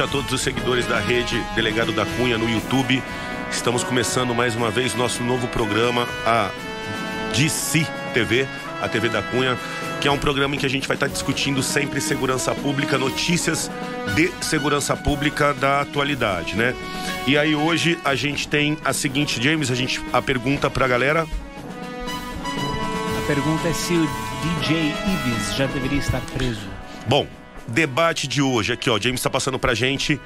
Noite a todos os seguidores da rede Delegado da Cunha no YouTube. Estamos começando mais uma vez nosso novo programa, a DC TV, a TV da Cunha, que é um programa em que a gente vai estar discutindo sempre segurança pública, notícias de segurança pública da atualidade, né? E aí hoje a gente tem a seguinte, James, a gente a pergunta pra galera. A pergunta é se o DJ Ives já deveria estar preso. Bom, debate de hoje aqui, ó, James está passando pra gente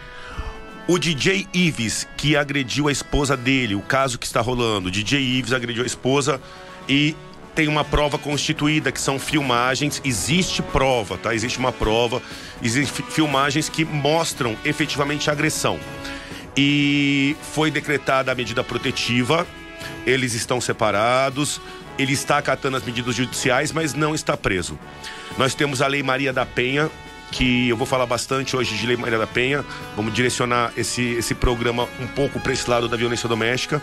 o DJ Ives que agrediu a esposa dele, o caso que está rolando. O DJ Ives agrediu a esposa e tem uma prova constituída, que são filmagens. Existe prova, tá? Existe uma prova, existem filmagens que mostram efetivamente a agressão. E foi decretada a medida protetiva, eles estão separados, ele está acatando as medidas judiciais, mas não está preso. Nós temos a Lei Maria da Penha, que eu vou falar bastante hoje de Lei Maria da Penha. Vamos direcionar esse, esse programa um pouco para esse lado da violência doméstica.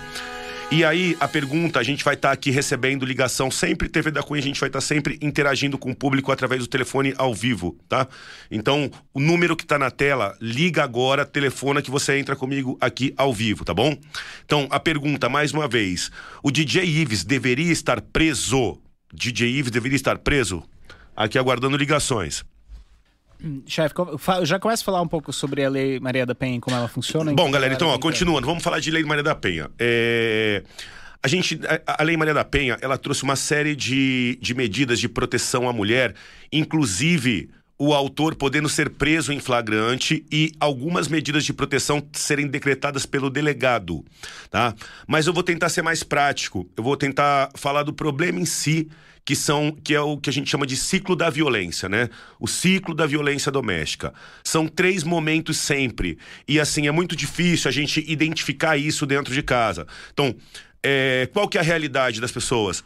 E aí, a pergunta, a gente vai estar tá aqui recebendo ligação sempre, TV da Cunha, a gente vai estar tá sempre interagindo com o público através do telefone ao vivo, tá? Então, o número que está na tela, liga agora, telefona que você entra comigo aqui ao vivo, tá bom? Então, a pergunta, mais uma vez, o DJ Ives deveria estar preso? DJ Ives deveria estar preso? Aqui aguardando ligações. Chefe, já começa a falar um pouco sobre a Lei Maria da Penha e como ela funciona? Bom, galera, então, ó, continuando, vamos falar de Lei Maria da Penha. É... A gente, a, Lei Maria da Penha, ela trouxe uma série de, de medidas de proteção à mulher, inclusive o autor podendo ser preso em flagrante e algumas medidas de proteção serem decretadas pelo delegado, tá? Mas eu vou tentar ser mais prático. Eu vou tentar falar do problema em si que são que é o que a gente chama de ciclo da violência, né? O ciclo da violência doméstica. São três momentos sempre. E assim, é muito difícil a gente identificar isso dentro de casa. Então, é, qual que é a realidade das pessoas?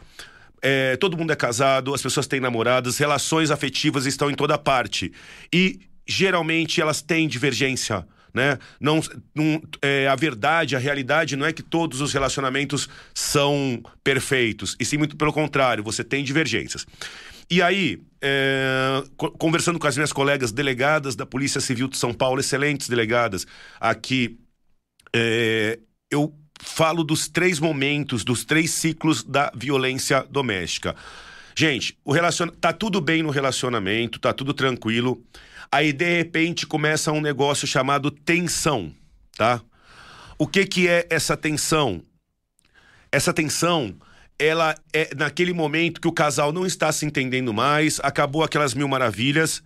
É, todo mundo é casado, as pessoas têm namoradas, relações afetivas estão em toda parte. E geralmente elas têm divergência né? Não, não é, a verdade, a realidade não é que todos os relacionamentos são perfeitos, e sim muito pelo contrário, você tem divergências. E aí, é, conversando com as minhas colegas delegadas da Polícia Civil de São Paulo, excelentes delegadas aqui, é, eu falo dos três momentos, dos três ciclos da violência doméstica. Gente, o relacion... tá tudo bem no relacionamento, tá tudo tranquilo. Aí de repente começa um negócio chamado tensão, tá? O que que é essa tensão? Essa tensão, ela é naquele momento que o casal não está se entendendo mais, acabou aquelas mil maravilhas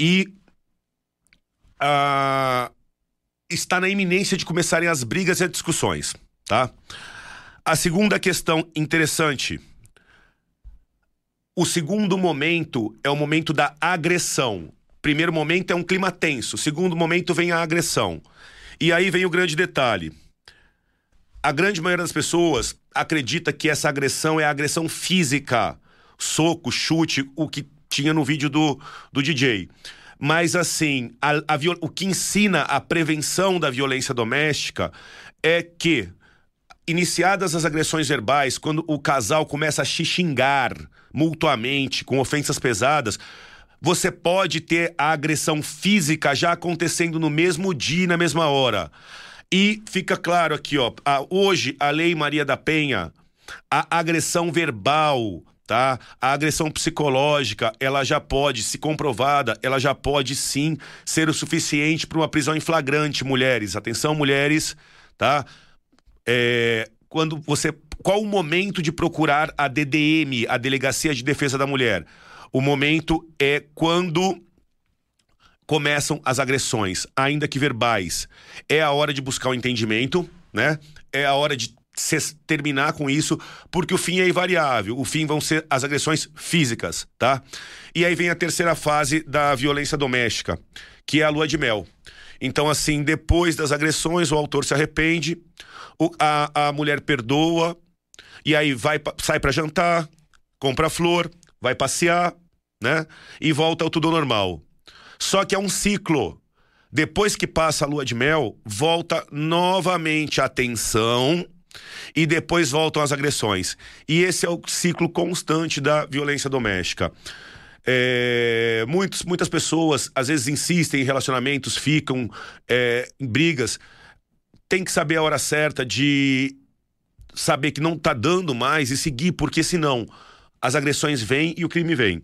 e ah, está na iminência de começarem as brigas e as discussões, tá? A segunda questão interessante. O segundo momento é o momento da agressão. Primeiro momento é um clima tenso, segundo momento vem a agressão. E aí vem o grande detalhe. A grande maioria das pessoas acredita que essa agressão é a agressão física, soco, chute, o que tinha no vídeo do, do DJ. Mas assim, a, a, o que ensina a prevenção da violência doméstica é que, iniciadas as agressões verbais, quando o casal começa a xingar mutuamente com ofensas pesadas, você pode ter a agressão física já acontecendo no mesmo dia e na mesma hora. E fica claro aqui, ó, a, hoje a Lei Maria da Penha, a agressão verbal, tá? A agressão psicológica, ela já pode, se comprovada, ela já pode sim ser o suficiente para uma prisão em flagrante, mulheres. Atenção, mulheres, tá? É, quando você, qual o momento de procurar a DDM, a Delegacia de Defesa da Mulher? O momento é quando começam as agressões, ainda que verbais. É a hora de buscar o entendimento, né? É a hora de terminar com isso, porque o fim é invariável. O fim vão ser as agressões físicas, tá? E aí vem a terceira fase da violência doméstica, que é a lua de mel. Então, assim, depois das agressões, o autor se arrepende, a, a mulher perdoa, e aí vai sai para jantar, compra flor, vai passear, né? E volta ao tudo normal. Só que é um ciclo. Depois que passa a lua de mel, volta novamente a tensão e depois voltam as agressões. E esse é o ciclo constante da violência doméstica. É, muitos, muitas pessoas às vezes insistem em relacionamentos, ficam é, em brigas. Tem que saber a hora certa de saber que não tá dando mais e seguir, porque senão as agressões vêm e o crime vem.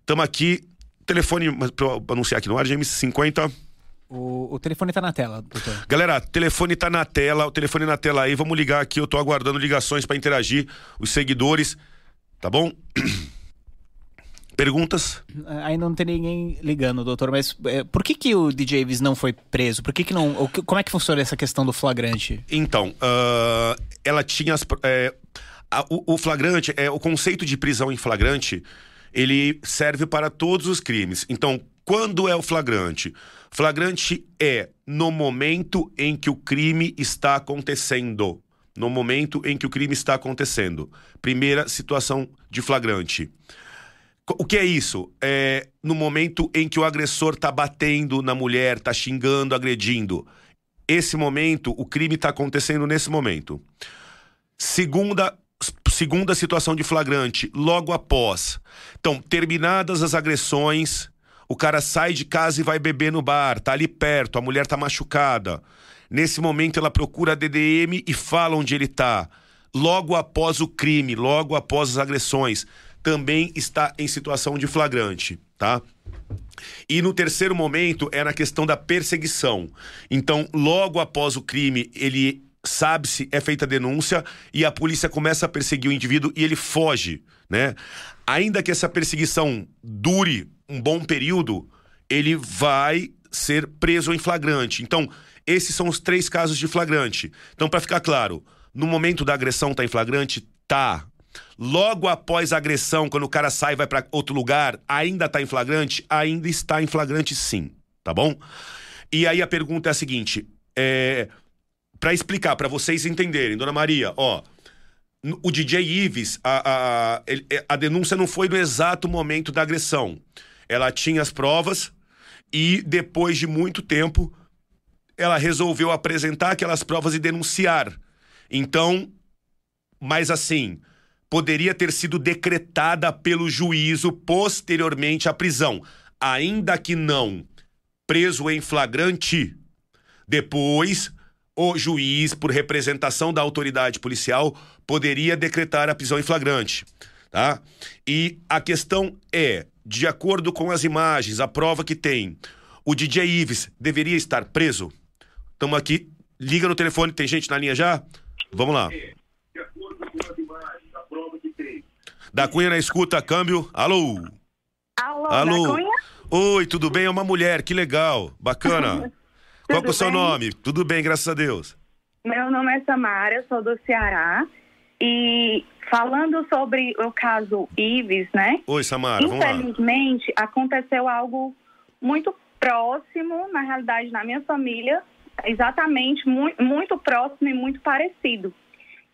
Estamos aqui, telefone para anunciar aqui no ar, James 50. O, o telefone tá na tela, doutor. Galera, telefone tá na tela, o telefone na tela aí, vamos ligar aqui, eu tô aguardando ligações para interagir, os seguidores, tá bom? Perguntas? Ainda não tem ninguém ligando, doutor, mas é, por que, que o DJ Ives não foi preso? Por que, que não. o como é que funciona essa questão do flagrante? Então, ah, ela tinha as. é, a- o, o flagrante, é, o conceito de prisão em flagrante, ele serve para todos os crimes. Então, quando é o flagrante? Flagrante é no momento em que o crime está acontecendo. No momento em que o crime está acontecendo. Primeira situação de flagrante. O que é isso? É no momento em que o agressor tá batendo na mulher, tá xingando, agredindo. Esse momento, o crime tá acontecendo nesse momento. Segunda, segunda situação de flagrante, logo após. Então, terminadas as agressões, o cara sai de casa e vai beber no bar, tá ali perto, a mulher tá machucada. Nesse momento, ela procura a DDM e fala onde ele tá. Logo após o crime, logo após as agressões, também está em situação de flagrante, tá? E no terceiro momento é na questão da perseguição. Então, logo após o crime, ele sabe-se, é feita a denúncia e a polícia começa a perseguir o indivíduo e ele foge, né? Ainda que essa perseguição dure um bom período, ele vai ser preso em flagrante. Então, esses são os três casos de flagrante. Então, para ficar claro, no momento da agressão tá em flagrante? Tá. Logo após a agressão, quando o cara sai e vai para outro lugar, ainda tá em flagrante? Ainda está em flagrante sim, tá bom? E aí a pergunta é a seguinte, é para explicar, para vocês entenderem, dona Maria, ó, o DJ Ives, a, a, ele- é, a denúncia não foi no exato momento da agressão. Ela tinha as provas e depois de muito tempo ela resolveu apresentar aquelas provas e denunciar. Então, mas assim, poderia ter sido decretada pelo juízo posteriormente à prisão, ainda que não preso em flagrante. Depois, o juiz, por representação da autoridade policial, poderia decretar a prisão em flagrante, tá? E a questão é, de acordo com as imagens, a prova que tem, o DJ Ives deveria estar preso? Estamos aqui, liga no telefone, tem gente na linha já? Vamos lá. Da Cunha na escuta, câmbio. Alô? Alô, Alô? da Cunha? Oi, tudo bem? É uma mulher, que legal, bacana. Qual que é o seu bem? nome? Tudo bem, graças a Deus. Meu nome é Samara, eu sou do Ceará. E falando sobre o caso Ives, né? Oi, Samara, vamos lá. Infelizmente, aconteceu algo muito próximo, na realidade, na minha família, exatamente muito, muito próximo e muito parecido.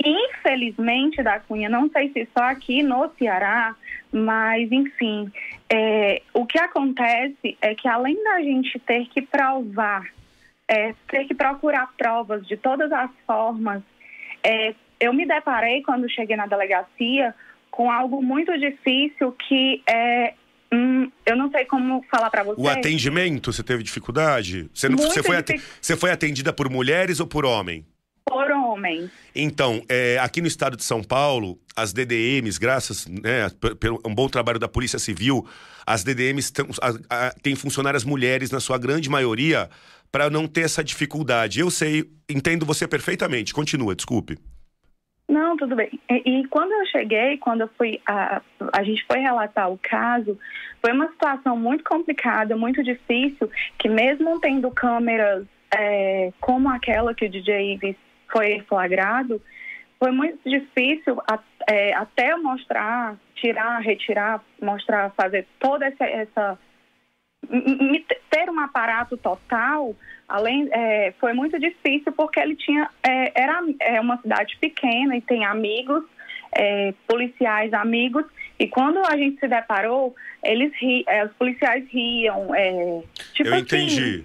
Infelizmente, da Cunha, não sei se só aqui no Ceará, mas enfim, é, o que acontece é que além da gente ter que provar, é, ter que procurar provas de todas as formas, é, eu me deparei quando cheguei na delegacia com algo muito difícil que é hum, eu não sei como falar para você. O atendimento, você teve dificuldade? Você, não, você, foi dific- você foi atendida por mulheres ou por homem? por homens. Então, é, aqui no estado de São Paulo, as DDMs, graças né, pelo um bom trabalho da Polícia Civil, as DDMs a- a- têm funcionárias mulheres, na sua grande maioria, para não ter essa dificuldade. Eu sei, entendo você perfeitamente. Continua, desculpe. Não, tudo bem. E, e quando eu cheguei, quando eu fui, a, a gente foi relatar o caso, foi uma situação muito complicada, muito difícil, que mesmo tendo câmeras é, como aquela que o DJ Ives foi flagrado, foi muito difícil a- é, até mostrar, tirar, retirar, mostrar, fazer toda essa, essa ter um aparato total, além é, foi muito difícil porque ele tinha é, era é uma cidade pequena e tem amigos é, policiais amigos e quando a gente se deparou eles ri, é, os policiais riam é, tipo eu assim, entendi.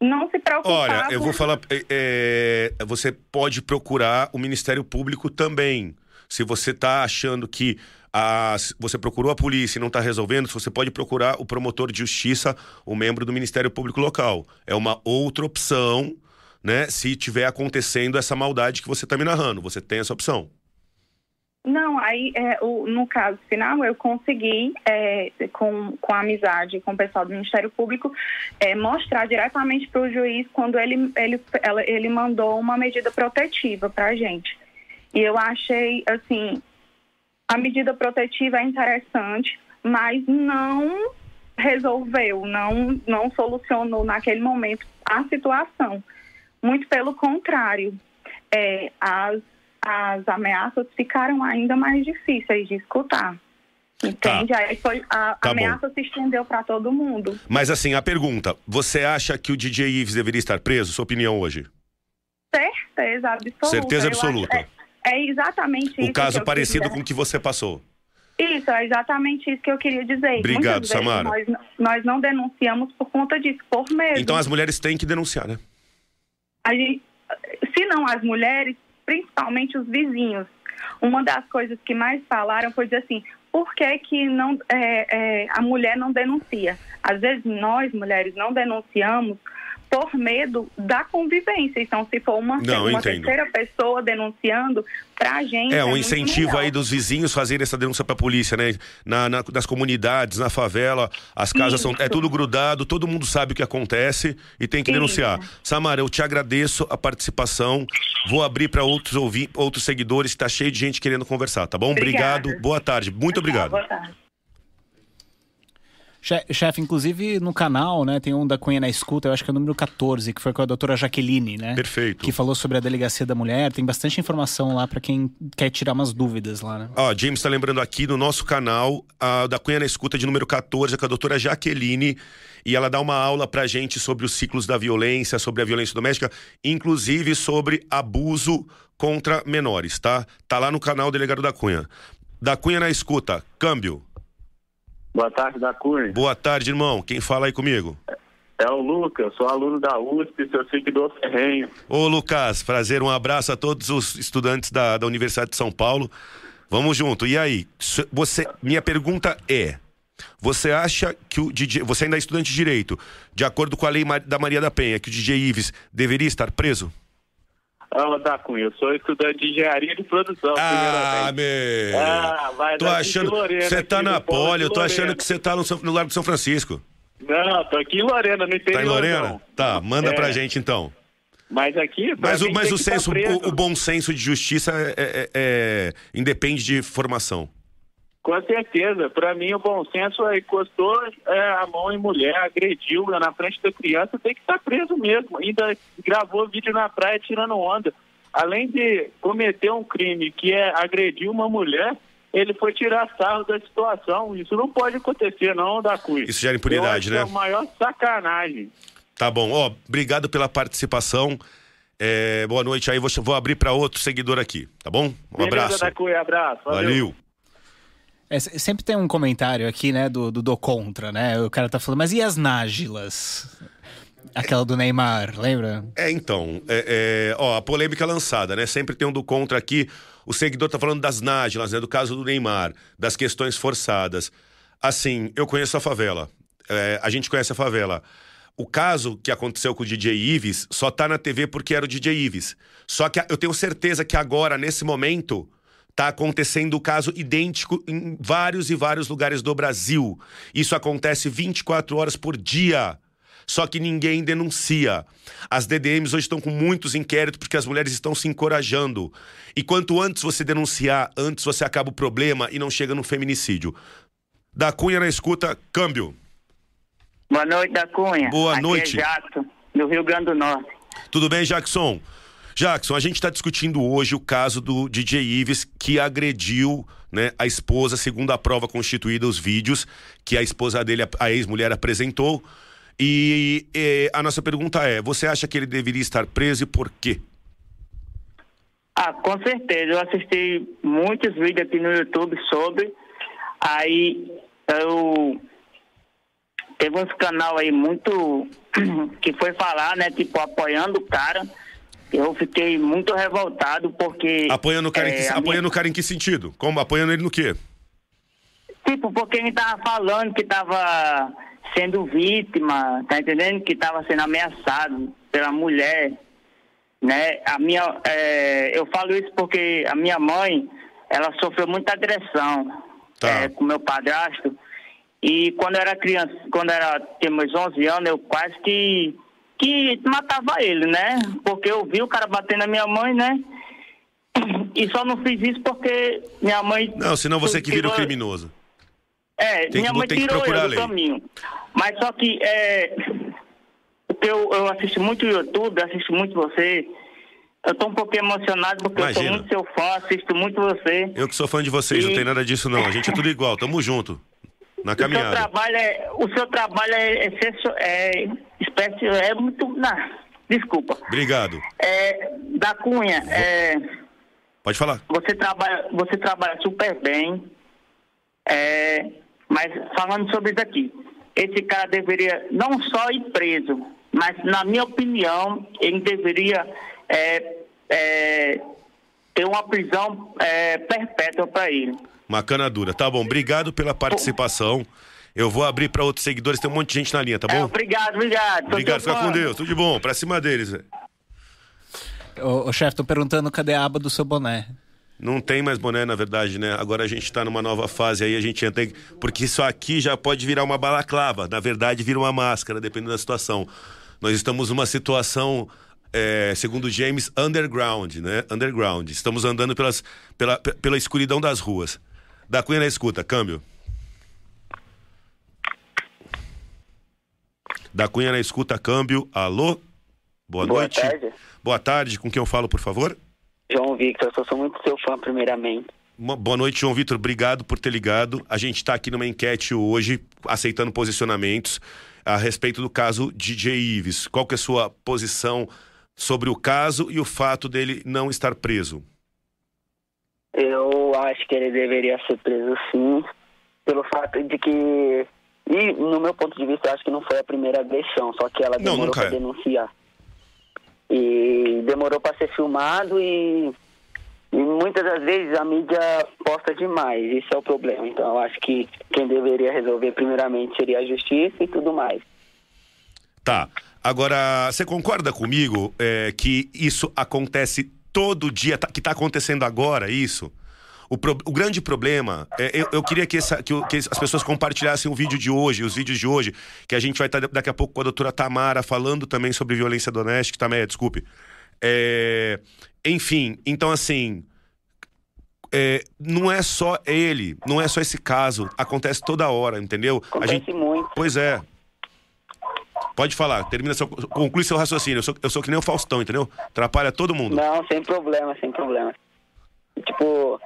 não se preocupavam Olha, eu vou falar. é, você pode procurar o Ministério Público também. Se você está achando que a, você procurou a polícia e não está resolvendo, você pode procurar o promotor de justiça, o membro do Ministério Público Local. É uma outra opção, né? Se tiver acontecendo essa maldade que você está me narrando, você tem essa opção. Não, aí é, o, no caso final eu consegui, é, com, com a amizade com o pessoal do Ministério Público, é, mostrar diretamente para o juiz quando ele, ele, ela, ele mandou uma medida protetiva para a gente. E eu achei, assim, a medida protetiva é interessante, mas não resolveu, não, não solucionou naquele momento a situação. Muito pelo contrário, é, as as ameaças ficaram ainda mais difíceis de escutar. Entende? Tá. Aí foi, a tá ameaça bom. se estendeu para todo mundo. Mas assim, a pergunta: você acha que o DJ Ives deveria estar preso? Sua opinião hoje? Certeza absoluta. Certeza absoluta. É, exatamente o isso. O caso parecido com o que você passou. Isso, é exatamente isso que eu queria dizer. Obrigado, Samara. Nós, nós não denunciamos por conta disso, por medo. Então as mulheres têm que denunciar, né? Gente, se não as mulheres, principalmente os vizinhos. Uma das coisas que mais falaram foi dizer assim, por que, que não, é, é, a mulher não denuncia? Às vezes nós, mulheres, não denunciamos por medo da convivência. Então, se for uma, Não, uma terceira pessoa denunciando, pra gente. É, um é incentivo aí dos vizinhos fazerem essa denúncia pra polícia, né? Na, na, nas comunidades, na favela, as casas Isso. são. É tudo grudado, todo mundo sabe o que acontece e tem que Isso. denunciar. Samara, eu te agradeço a participação. Vou abrir para outros ouvir, outros seguidores, tá cheio de gente querendo conversar, tá bom? Obrigada. Obrigado, boa tarde. Muito obrigado. Boa tarde. Chefe, inclusive no canal, né, tem um da Cunha na Escuta, eu acho que é o número 14, que foi com a doutora Jaqueline, né? Perfeito. Que falou sobre a delegacia da mulher, tem bastante informação lá para quem quer tirar umas dúvidas lá, né? Ó, James tá lembrando aqui no nosso canal, a da Cunha na Escuta de número 14, com a doutora Jaqueline, e ela dá uma aula pra gente sobre os ciclos da violência, sobre a violência doméstica, inclusive sobre abuso contra menores, tá? Tá lá no canal Delegado da Cunha. Da Cunha na Escuta, câmbio. Boa tarde, da Cunha. Boa tarde, irmão. Quem fala aí comigo? É o Lucas, sou aluno da USP, seu seguidor ferrenho. Ô, Lucas, prazer, um abraço a todos os estudantes da, da Universidade de São Paulo. Vamos junto. E aí, você, minha pergunta é: você acha que o DJ, você ainda é estudante de direito, de acordo com a lei da Maria da Penha, que o DJ Ives deveria estar preso? Ah, da Cunha, eu sou estudante de engenharia de produção. Ah, meu. Ah, vai tô achando. Você tá na Poli, eu tô achando que você tá no, no Largo de São Francisco. Não, tô aqui em Lorena, no interior. Tá em Lorena? Não. Tá, manda é. pra gente então. Mas aqui. Mas o, mas o senso, o, o, bom senso de justiça é, é, é, independe de formação. Com certeza. Para mim, o bom senso é encostou é, a mão em mulher, agrediu na frente da criança, tem que estar preso mesmo. Ainda gravou vídeo na praia tirando onda. Além de cometer um crime que é agredir uma mulher, ele foi tirar sarro da situação. Isso não pode acontecer, não, da. Isso gera impunidade, né? É a maior sacanagem. Tá bom. Ó, obrigado pela participação. É, boa noite aí. Vou, vou abrir para outro seguidor aqui, tá bom? Um Beleza, abraço. Da Cui, abraço. Valeu. Valeu. É, sempre tem um comentário aqui, né, do, do do contra, né? O cara tá falando, mas e as nágilas? Aquela do Neymar, lembra? É, então, é, é, ó, a polêmica lançada, né? Sempre tem um do contra aqui. O seguidor tá falando das nágilas, né? Do caso do Neymar, das questões forçadas. Assim, eu conheço a favela. É, a gente conhece a favela. O caso que aconteceu com o DJ Ives só tá na TV porque era o DJ Ives. Só que eu tenho certeza que agora, nesse momento, Está acontecendo o caso idêntico em vários e vários lugares do Brasil. Isso acontece 24 horas por dia. Só que ninguém denuncia. As DDMs hoje estão com muitos inquéritos porque as mulheres estão se encorajando. E quanto antes você denunciar, antes você acaba o problema e não chega no feminicídio. Da Cunha na escuta, câmbio. Boa noite, da Cunha. Boa Aqui noite. É Jackson, do Rio Grande do Norte. Tudo bem, Jackson? Jackson, a gente está discutindo hoje o caso do DJ Ives que agrediu né, a esposa, segundo a prova constituída, os vídeos que a esposa dele, a ex-mulher, apresentou. E, e, a nossa pergunta é: você acha que ele deveria estar preso e por quê? Ah, com certeza. Eu assisti muitos vídeos aqui no YouTube sobre. Aí eu. Teve uns canal aí muito. que foi falar, né? Tipo, apoiando o cara. Eu fiquei muito revoltado porque. Apoiando o cara, em, é, que, a minha- apoiando o cara em que sentido? Como? Apoiando ele no quê? Tipo, porque ele tava falando que tava sendo vítima, tá entendendo? Que tava sendo ameaçado pela mulher, né? A minha, é, eu falo isso porque a minha mãe, ela sofreu muita agressão Tá. é, com meu padrasto. E quando eu era criança, quando eu era, tinha meus 11 anos, eu quase que, que matava ele, né? Porque eu vi o cara batendo na minha mãe, né? E só não fiz isso porque minha mãe... Não, senão você que vira o criminoso. é, Tem minha que- mãe tirou eu do caminho. Mas só que é, eu, eu assisto muito YouTube, assisto muito você. Eu tô um pouquinho emocionado porque eu Imagina. sou muito seu fã, assisto muito você. Eu que sou fã de vocês, não E- tem nada disso não. A gente é tudo igual, tamo junto. Na O seu caminhada. trabalho é, o seu trabalho é, excesso- é espécie, é muito, não, desculpa. Obrigado. É, da Cunha, é, Pode falar. você trabalha, você trabalha super bem. É, mas falando sobre isso aqui, esse cara deveria não só ir preso, mas na minha opinião, ele deveria é, é, ter uma prisão é, perpétua para ele. Uma cana dura. Tá bom, obrigado pela participação. Eu vou abrir pra outros seguidores, tem um monte de gente na linha, tá É, bom? obrigado, obrigado. Obrigado, seu fica com. Deus. Tudo de bom, pra cima deles. Ô, ô chefe, tô perguntando cadê a aba do seu boné. Não tem mais boné, na verdade, né? Agora a gente tá numa nova fase aí, a gente entra. Porque isso aqui já pode virar uma balaclava. Na verdade, vira uma máscara, dependendo da situação. Nós estamos numa situação, é, segundo James, underground, né? Underground. Estamos andando pelas, pela, pe- pela escuridão das ruas. Da Cunha na escuta, câmbio. Da Cunha na escuta, câmbio. Alô? Boa, Boa noite. tarde. Boa tarde, com quem eu falo, por favor? João Victor, eu sou muito seu fã, primeiramente. Boa noite, João Vitor. Obrigado por ter ligado. A gente está aqui numa enquete hoje, aceitando posicionamentos a respeito do caso DJ Ives. Qual que é a sua posição sobre o caso e o fato dele não estar preso? Eu acho que ele deveria ser preso sim, pelo fato de que. E, no meu ponto de vista, eu acho que não foi a primeira agressão, só que ela demorou para é. denunciar. E demorou para ser filmado e, e muitas das vezes a mídia posta demais. Isso é o problema. Então eu acho que quem deveria resolver primeiramente seria a justiça e tudo mais. Tá. Agora, você concorda comigo é, que isso acontece todo dia, tá- que está acontecendo agora, isso? O, pro- o grande problema, é, eu, eu queria que, essa- que que as pessoas compartilhassem o vídeo de hoje, os vídeos de hoje, que a gente vai estar daqui a pouco com a doutora Tamara falando também sobre violência doméstica. Tamara, desculpe. É, enfim, então assim. é, não é só ele, não é só esse caso, acontece toda hora, entendeu? A Acontece gente, muito. Pois é. Pode falar, termina seu, conclui seu raciocínio. Eu sou, eu sou que nem o Faustão, entendeu? Atrapalha todo mundo. Não, sem problema, sem problema. Tipo,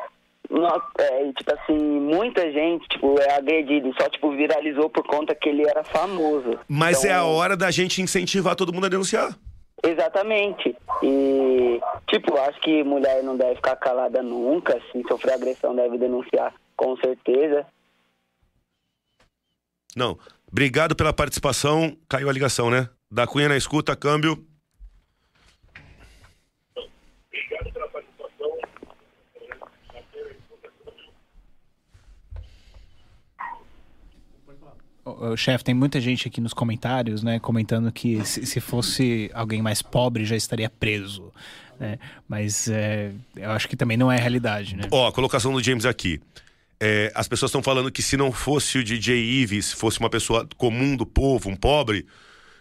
no- é, tipo assim, muita gente, tipo, é agredido, só, tipo, viralizou por conta que ele era famoso. Mas é a Então, hora da gente incentivar todo mundo a denunciar. Exatamente. E, tipo, acho que mulher não deve ficar calada nunca, se sofrer agressão deve denunciar, com certeza. Não. Obrigado pela participação. Caiu a ligação, né? Da Cunha na escuta, câmbio. Ô, ô, chefe, tem muita gente aqui nos comentários, né, comentando que se, se fosse alguém mais pobre já estaria preso, né? Mas é, eu acho que também não é a realidade, né? Ó, a colocação do James aqui. É, as pessoas estão falando que se não fosse o DJ Ives, fosse uma pessoa comum do povo, um pobre,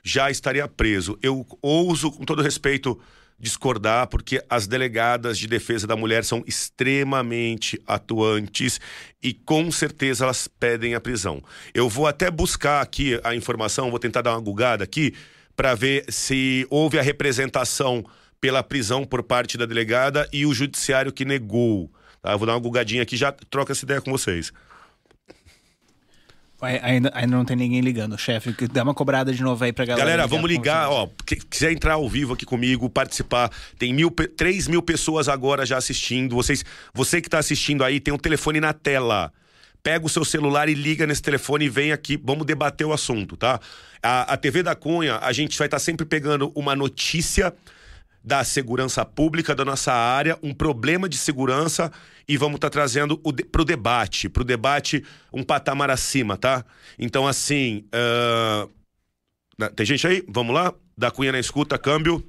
já estaria preso. Eu ouso, com todo respeito, discordar, porque as delegadas de defesa da mulher são extremamente atuantes e com certeza elas pedem a prisão. Eu vou até buscar aqui a informação, vou tentar dar uma gugada aqui, para ver se houve a representação pela prisão por parte da delegada e o judiciário que negou. Tá? Eu vou dar uma gugadinha aqui já troco essa ideia com vocês. Ai- Ainda, ainda não tem ninguém ligando, chefe. Dá uma cobrada de novo aí pra galera. Galera, vamos ligar, ó. quiser entrar ao vivo aqui comigo, participar. Tem mil, pe- três mil pessoas agora já assistindo. Vocês, você que tá assistindo aí, tem um telefone na tela. Pega o seu celular e liga nesse telefone e vem aqui, vamos debater o assunto, tá? A, a TV da Cunha, a gente vai estar sempre pegando uma notícia da segurança pública da nossa área, um problema de segurança e vamos estar tá trazendo o de, debate, pro debate um patamar acima, tá? Então, assim, uh... tem gente aí? Vamos lá? Da Cunha na escuta, câmbio.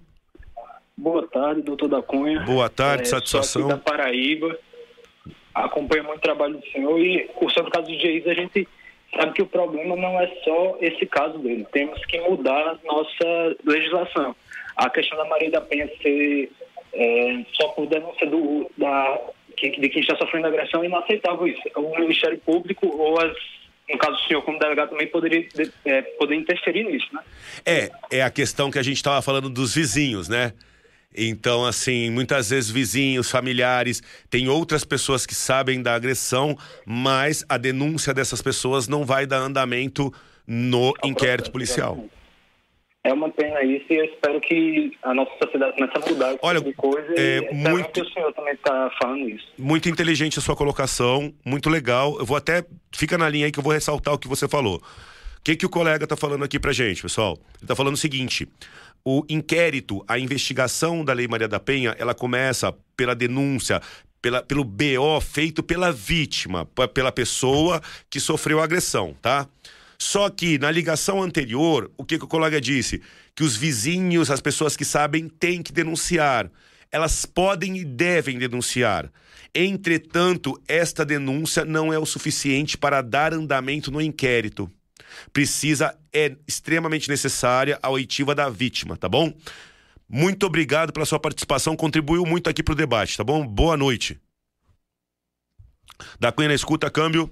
Boa tarde, doutor da Cunha. Boa tarde, é, satisfação. Da Paraíba. Acompanho muito o trabalho do senhor e, cursando o caso do GIS, a gente sabe que o problema não é só esse caso dele. Temos que mudar a nossa legislação. A questão da Maria da Penha ser é, só por denúncia do, da, de quem está sofrendo agressão é inaceitável isso. O Ministério Público ou as no caso o senhor como delegado também poderia é, poder interferir nisso, né? É, é a questão que a gente estava falando dos vizinhos, né? Então, assim, muitas vezes vizinhos, familiares, tem outras pessoas que sabem da agressão, mas a denúncia dessas pessoas não vai dar andamento no inquérito policial. É uma pena isso e eu espero que a nossa sociedade comece a mudar esse Olha, tipo de coisa é muito, o senhor também está falando isso. Muito inteligente a sua colocação, muito legal. Eu vou até. Fica na linha aí que eu vou ressaltar o que você falou. O que, que o colega está falando aqui pra gente, pessoal? Ele está falando o seguinte: o inquérito, a investigação da Lei Maria da Penha, ela começa pela denúncia, pela, pelo BO feito pela vítima, pela pessoa que sofreu a agressão, tá? Só que na ligação anterior, o que, que o colega disse? Que os vizinhos, as pessoas que sabem, têm que denunciar. Elas podem e devem denunciar. Entretanto, esta denúncia não é o suficiente para dar andamento no inquérito precisa, é extremamente necessária a oitiva da vítima, tá bom? Muito obrigado pela sua participação, contribuiu muito aqui pro debate, tá bom? Boa noite. Da Cunha na escuta, câmbio.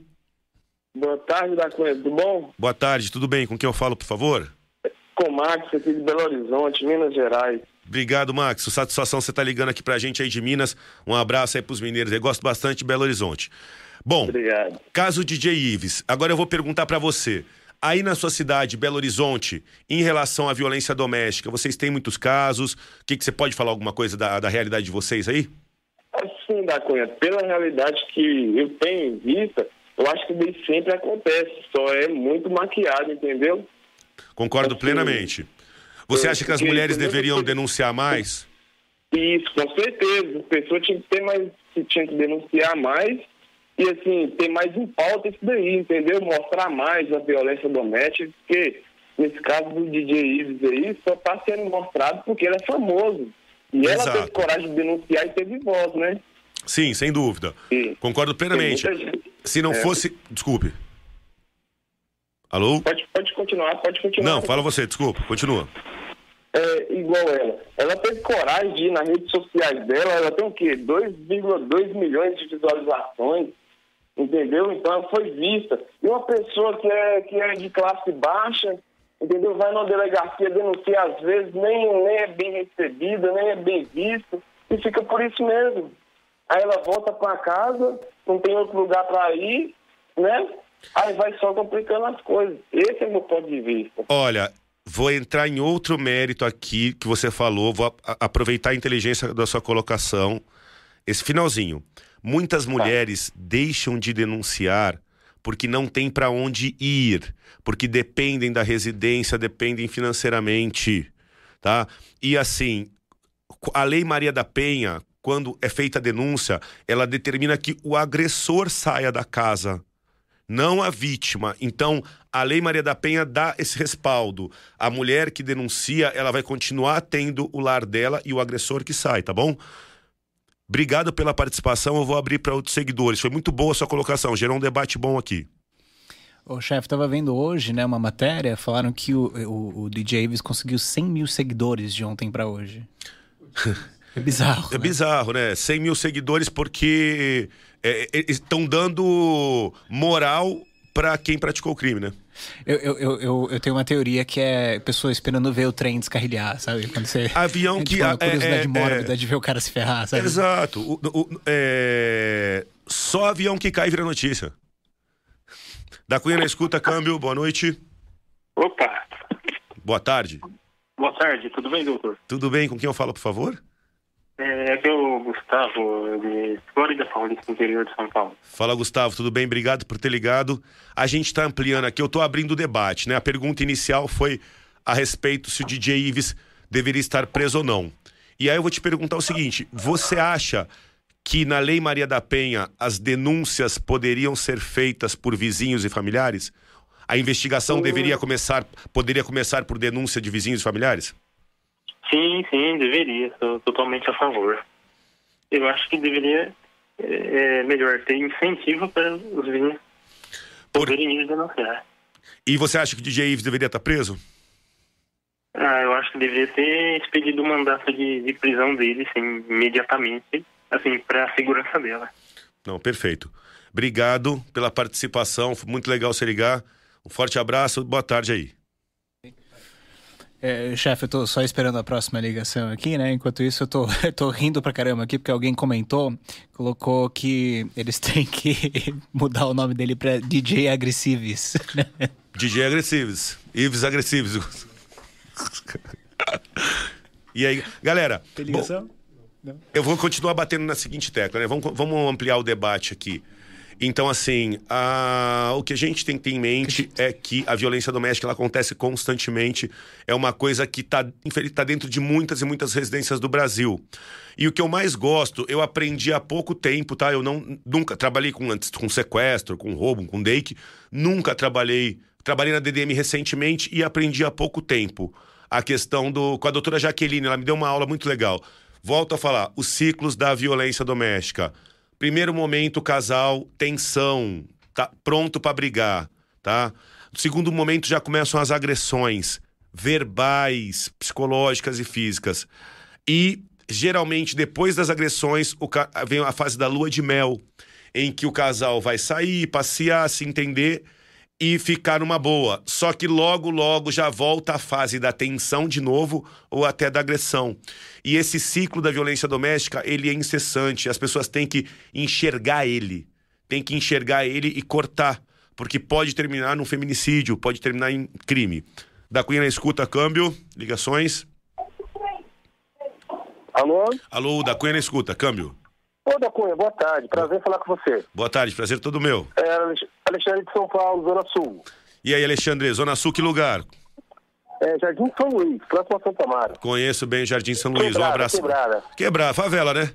Boa tarde, da Cunha, tudo bom? Boa tarde, tudo bem? Com quem eu falo, por favor? Com o Max, aqui de Belo Horizonte, Minas Gerais. Obrigado, Max. Satisfação você tá ligando aqui pra gente aí de Minas. Um abraço aí pros mineiros. Eu gosto bastante de Belo Horizonte. Bom, Obrigado. caso DJ Ives, agora eu vou perguntar para você. Aí na sua cidade, Belo Horizonte, em relação à violência doméstica, vocês têm muitos casos? O que, que você pode falar alguma coisa da, da realidade de vocês aí? Assim, da Cunha, pela realidade que eu tenho em vista, eu acho que nem sempre acontece, só é muito maquiado, entendeu? Concordo assim, plenamente. Você acha que as mulheres deveriam denunciar mais? Isso, com certeza. As pessoas tinham que ter mais, tinham que denunciar mais e assim, ter mais em pauta isso daí, entendeu? Mostrar mais a violência doméstica, porque nesse caso do DJ Ives aí, só está sendo mostrado porque ele é famoso. E Exato. ela teve coragem de denunciar e teve voz, né? Sim, sem dúvida. Sim. Concordo plenamente. Se não é. fosse. Desculpe. Alô? Pode, pode continuar, pode continuar. Não, fala você, desculpa, continua. É, igual ela. Ela teve coragem de ir nas redes sociais dela, ela tem o quê? 2,2 milhões de visualizações entendeu? Então ela foi vista. E uma pessoa que é, que é de classe baixa, entendeu? Vai numa delegacia denunciar, às vezes nem, nem é bem recebida, nem é bem vista, e fica por isso mesmo. Aí ela volta para casa, não tem outro lugar para ir, né? Aí vai só complicando as coisas. Esse é o meu ponto de vista. Olha, vou entrar em outro mérito aqui que você falou, vou aproveitar a inteligência da sua colocação. Esse finalzinho. Muitas tá. mulheres deixam de denunciar porque não tem para onde ir, porque dependem da residência, dependem financeiramente, tá? E assim, a Lei Maria da Penha, quando é feita a denúncia, ela determina que o agressor saia da casa, não a vítima. Então, a Lei Maria da Penha dá esse respaldo. A mulher que denuncia, ela vai continuar tendo o lar dela e o agressor que sai, tá bom? Obrigado pela participação. Eu vou abrir para outros seguidores. Foi muito boa a sua colocação. Gerou um debate bom aqui. O chefe, estava vendo hoje, né, uma matéria, falaram que o, o, o DJ Avis conseguiu 100 mil seguidores de ontem para hoje. É bizarro. É né? bizarro, né? 100 mil seguidores porque estão é, é dando moral para quem praticou o crime, né? Eu, eu, eu, eu, tenho uma teoria que é pessoa esperando ver o trem descarrilhar, sabe? Quando você. Avião que. Tipo, a curiosidade é, é, mórbida é, de ver o cara se ferrar, sabe? Exato. O, o, é... Só avião que cai vira notícia. Da Cunha na escuta, câmbio, boa noite. Opa! Boa tarde. Boa tarde, tudo bem, doutor? Tudo bem, com quem eu falo, por favor? É, aqui é o Gustavo, de Flórida Paulista, interior de São Paulo. Fala, Gustavo, tudo bem? Obrigado por ter ligado. A gente está ampliando aqui, eu estou abrindo o debate, né? A pergunta inicial foi a respeito se o DJ Ives deveria estar preso ou não. E aí eu vou te perguntar o seguinte: você acha que na Lei Maria da Penha as denúncias poderiam ser feitas por vizinhos e familiares? A investigação deveria começar, poderia começar por denúncia de vizinhos e familiares? Sim, sim, deveria. Sou totalmente a favor. Eu acho que deveria, é, é, melhor, ter incentivo para os vizinhos poderem ir denunciar. E você acha que o DJ Ives deveria estar preso? Ah, eu acho que deveria ter expedido o mandato de, de prisão dele, sim, imediatamente, assim, para a segurança dela. Não, perfeito. Obrigado pela participação, foi muito legal você ligar. Um forte abraço, boa tarde aí. É, chefe, eu tô só esperando a próxima ligação aqui, né? Enquanto isso, eu tô, eu tô rindo pra caramba aqui, porque alguém comentou, colocou que eles têm que mudar o nome dele pra DJ Agressives. DJ Agressives, Ives Agressives. e aí, galera, Tem bom, ligação? eu vou continuar batendo na seguinte tecla, né? Vamos, vamos ampliar o debate aqui. Então, assim, a- o que a gente tem que ter em mente é que a violência doméstica ela acontece constantemente. É uma coisa que está tá dentro de muitas e muitas residências do Brasil. E o que eu mais gosto, eu aprendi há pouco tempo, tá? Eu não, nunca trabalhei com, antes, com sequestro, com roubo, com dake. Nunca trabalhei. Trabalhei na DDM recentemente e aprendi há pouco tempo a questão do. Com a doutora Jaqueline, ela me deu uma aula muito legal. Volto a falar, os ciclos da violência doméstica. Primeiro momento, casal, tensão, tá pronto pra brigar, tá? Segundo momento já começam as agressões verbais, psicológicas e físicas. E geralmente depois das agressões vem a fase da lua de mel, em que o casal vai sair, passear, se entender e ficar numa boa. Só que logo, logo já volta a fase da tensão de novo ou até da agressão. E esse ciclo da violência doméstica, ele é incessante. As pessoas têm que enxergar ele. Tem que enxergar ele e cortar. Porque pode terminar num feminicídio, pode terminar em crime. Da Cunha na escuta, câmbio, ligações. Alô? Alô, da Cunha na escuta, câmbio. Ô, da Cunha, boa tarde. Prazer em falar com você. Boa tarde, prazer todo meu. É Alexandre de São Paulo, Zona Sul. E aí, Alexandre, Zona Sul, que lugar? É, Jardim São Luís, próximo a Santa Mara. Conheço bem Jardim São Luís. um Quebrada, abraço. quebrada. Quebrar, favela, né?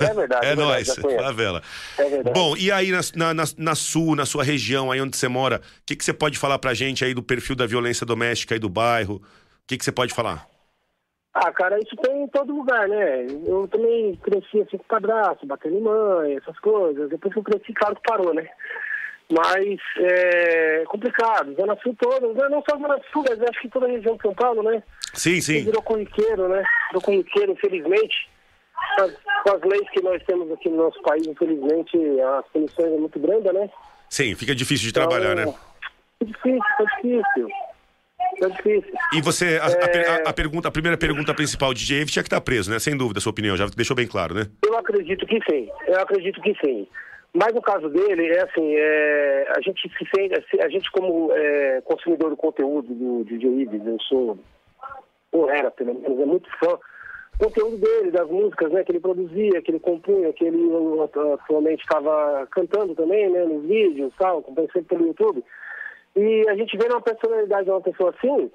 É verdade. É verdade, nóis, favela. É verdade. Bom, e aí na, na, na- na Sul, na sua região, aí onde você mora, o que, que você pode falar pra gente aí do perfil da violência doméstica aí do bairro? O que, que você pode falar? Ah, cara, isso tem em todo lugar, né? Eu também cresci assim com padrasto, batendo em mãe, essas coisas. Depois que eu cresci, claro que parou, né? Mas é complicado. Zona Sul toda, não só Zona Sul, mas acho que toda a região de São Paulo, né? Sim, sim. Virou corriqueiro, né? Virou corriqueiro, infelizmente. Com as leis que nós temos aqui no nosso país, infelizmente, as punições é muito grande, né? Sim, fica difícil de trabalhar, né? É difícil, tá difícil. Tá difícil. E você, a, É. a- a pergunta, a primeira pergunta principal, DJ Eve tinha que estar preso, né? Sem dúvida, a sua opinião, já deixou bem claro, né? Eu acredito que sim, eu acredito que sim. Mas no caso dele, é assim, é, a gente se sente, a gente como é, consumidor do conteúdo do DJ Ives, eu sou, ou era pelo menos, é muito fã do conteúdo dele, das músicas né, que ele produzia, que ele compunha, que ele atualmente estava cantando também, né, nos vídeos, tal, acompanhando sempre pelo YouTube. E a gente vê uma personalidade de uma pessoa assim,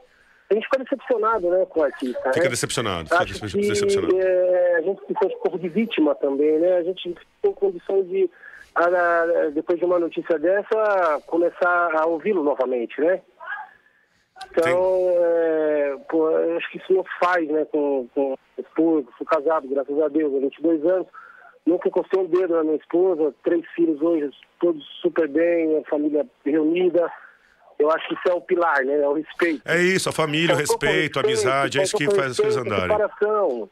a gente fica decepcionado, né, com o artista. Fica né? decepcionado, fica Acho decep- que decepcionado. é, a gente se sente um pouco de vítima também, né? A gente tem condição de, a- a- depois de uma notícia dessa, começar a ouvi-lo novamente, né? Então, é, pô, eu acho que isso não faz, né, com, com esposa, sou casado, graças a Deus, há 22 anos, nunca encostei um dedo na minha esposa, três filhos hoje, todos super bem, a família reunida, eu acho que isso é o pilar, né, é o respeito. É isso, a família, o com respeito, a amizade, é isso que faz as coisas respeito, andarem. Separação.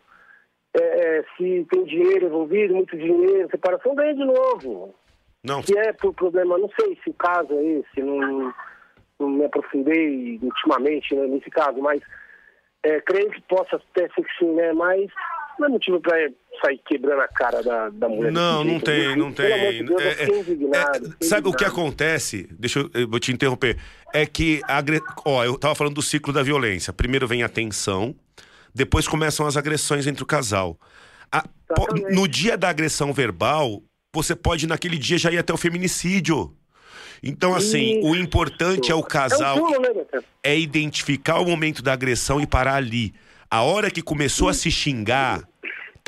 É, é, se tem dinheiro envolvido, muito dinheiro, separação ganha de novo. Não, Se é por problema, não sei se o caso é esse, não, não me aprofundei ultimamente né, nesse caso, mas é, creio que possa ter sido sim, né? Mas não é motivo para sair quebrando a cara da, da mulher. Não, não jeito. tem, não Pelo amor de tem. Deus, eu É, é, indignado, é, sabe o que acontece? Deixa eu, eu vou te interromper. É que, a ó, eu tava falando do ciclo da violência. Primeiro vem a tensão, depois começam as agressões entre o casal. A- po- no dia da agressão verbal, você pode naquele dia já ir até o feminicídio. Então, assim, o importante é o casal É um pulo, né, é identificar o momento da agressão e parar ali. A hora que começou a se xingar,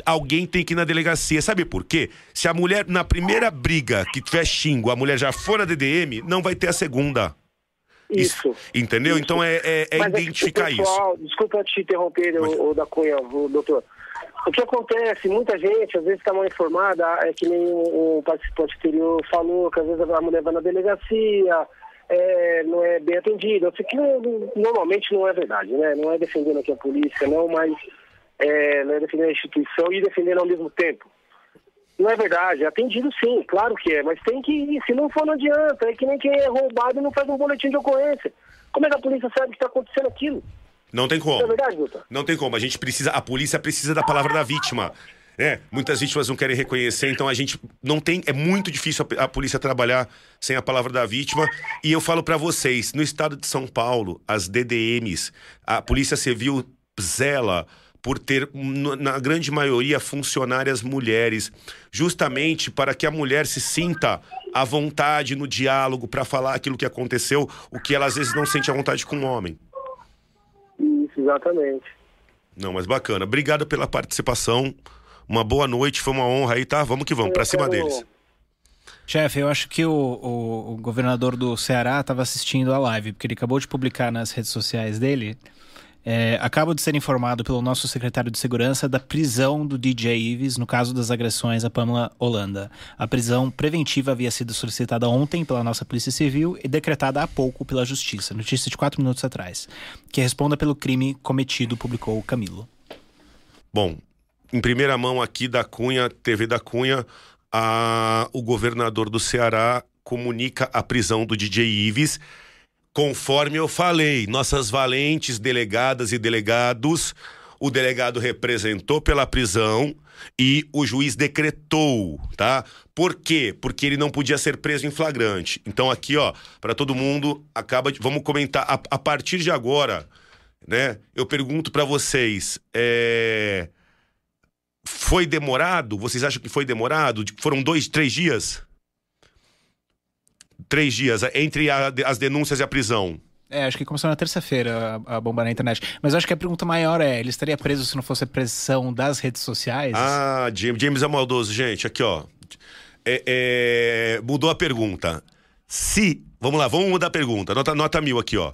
alguém tem que ir na delegacia. Sabe por quê? Se a mulher, na primeira briga que tiver xingo, a mulher já for na DDM, não vai ter a segunda. Isso. Entendeu? Isso. Então é, é- é Mas que identificar o pessoal, Desculpa te interromper, o, da Cunha, o doutor. O que acontece, muita gente, às vezes está mal informada, é que nem o, o participante anterior falou, que às vezes a mulher vai na delegacia, é, não é bem atendida. Isso que normalmente não é verdade, né? Não é defendendo aqui a polícia, não, mas é, não é defendendo a instituição e defendendo ao mesmo tempo. Não é verdade, é atendido sim, claro que é, mas tem que ir, se não for não adianta, é que nem quem é roubado e não faz um boletim de ocorrência. Como é que a polícia sabe que está acontecendo aquilo? Não tem como. Não é verdade, doutor? Não tem como. A gente precisa, a polícia precisa da palavra da vítima. É, muitas vítimas não querem reconhecer, então a gente não tem. É muito difícil a, a polícia trabalhar sem a palavra da vítima. E eu falo pra vocês: no estado de São Paulo, as DDMs, a Polícia Civil zela por ter, na grande maioria, funcionárias mulheres, justamente para que a mulher se sinta à vontade no diálogo para falar aquilo que aconteceu, o que ela às vezes não sente à vontade com o homem. Isso, exatamente. Não, mas bacana. Obrigado pela participação. Uma boa noite, foi uma honra aí, tá? Vamos que vamos, pra cima deles. Chefe, eu acho que o, o- o governador do Ceará estava assistindo a live, porque ele acabou de publicar nas redes sociais dele. É, acabo de ser informado pelo nosso secretário de segurança da prisão do DJ Ives no caso das agressões a Pamela Holanda. A prisão preventiva havia sido solicitada ontem pela nossa Polícia Civil e decretada há pouco pela Justiça, notícia de quatro minutos atrás. Que responda pelo crime cometido, publicou Camilo. Bom, em primeira mão aqui da Cunha, TV da Cunha, a- o governador do Ceará comunica a prisão do DJ Ives. Conforme eu falei, nossas valentes delegadas e delegados, o delegado representou pela prisão e o juiz decretou, tá? Por quê? Porque ele não podia ser preso em flagrante. Então aqui, ó, para todo mundo, acaba de, vamos comentar a, a partir de agora, né? Eu pergunto para vocês, é foi demorado? Vocês acham que foi demorado? De- Foram dois, três dias? Três dias entre a- as denúncias e a prisão. É, acho que começou na terça-feira a, a bomba na internet. Mas acho que a pergunta maior é: ele estaria preso se não fosse a pressão das redes sociais? Ah, James, James é maldoso, gente. Aqui, ó. É, é, mudou a pergunta. Se. Vamos lá, vamos mudar a pergunta. Nota, nota mil aqui, ó.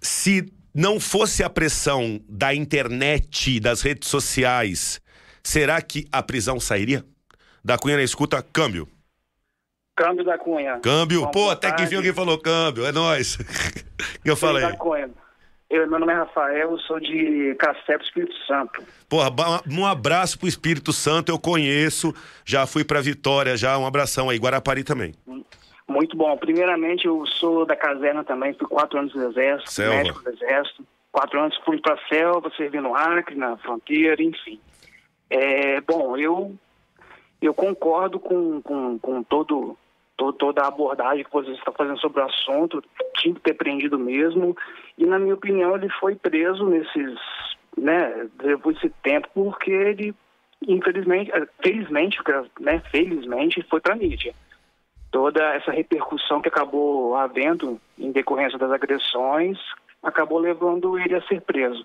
Se não fosse a pressão da internet, das redes sociais, será que a prisão sairia? Da Cunha na escuta, câmbio. Câmbio da Cunha. Câmbio. Boa Pô, até que enfim alguém falou câmbio. É nóis. O que eu falei? Da Cunha. Eu, meu nome é Rafael, eu sou de Cacepo, Espírito Santo. Porra, um abraço pro Espírito Santo, eu conheço. Já fui pra Vitória, já. Um abração aí. Guarapari também. Muito bom. Primeiramente, eu sou da caserna também, fui quatro anos do Exército, Selva. médico do Exército. Quatro anos fui pra selva, servi no Acre, na fronteira, enfim. É, bom, eu, eu concordo com, com, com todo, to- toda a abordagem que vocês estão fazendo sobre o assunto. Tinha que ter prendido mesmo. E, na minha opinião, ele foi preso nesses, né, depois desse tempo, porque ele, infelizmente, eh, felizmente, né, felizmente, foi pra mídia toda essa repercussão que acabou havendo em decorrência das agressões acabou levando ele a ser preso.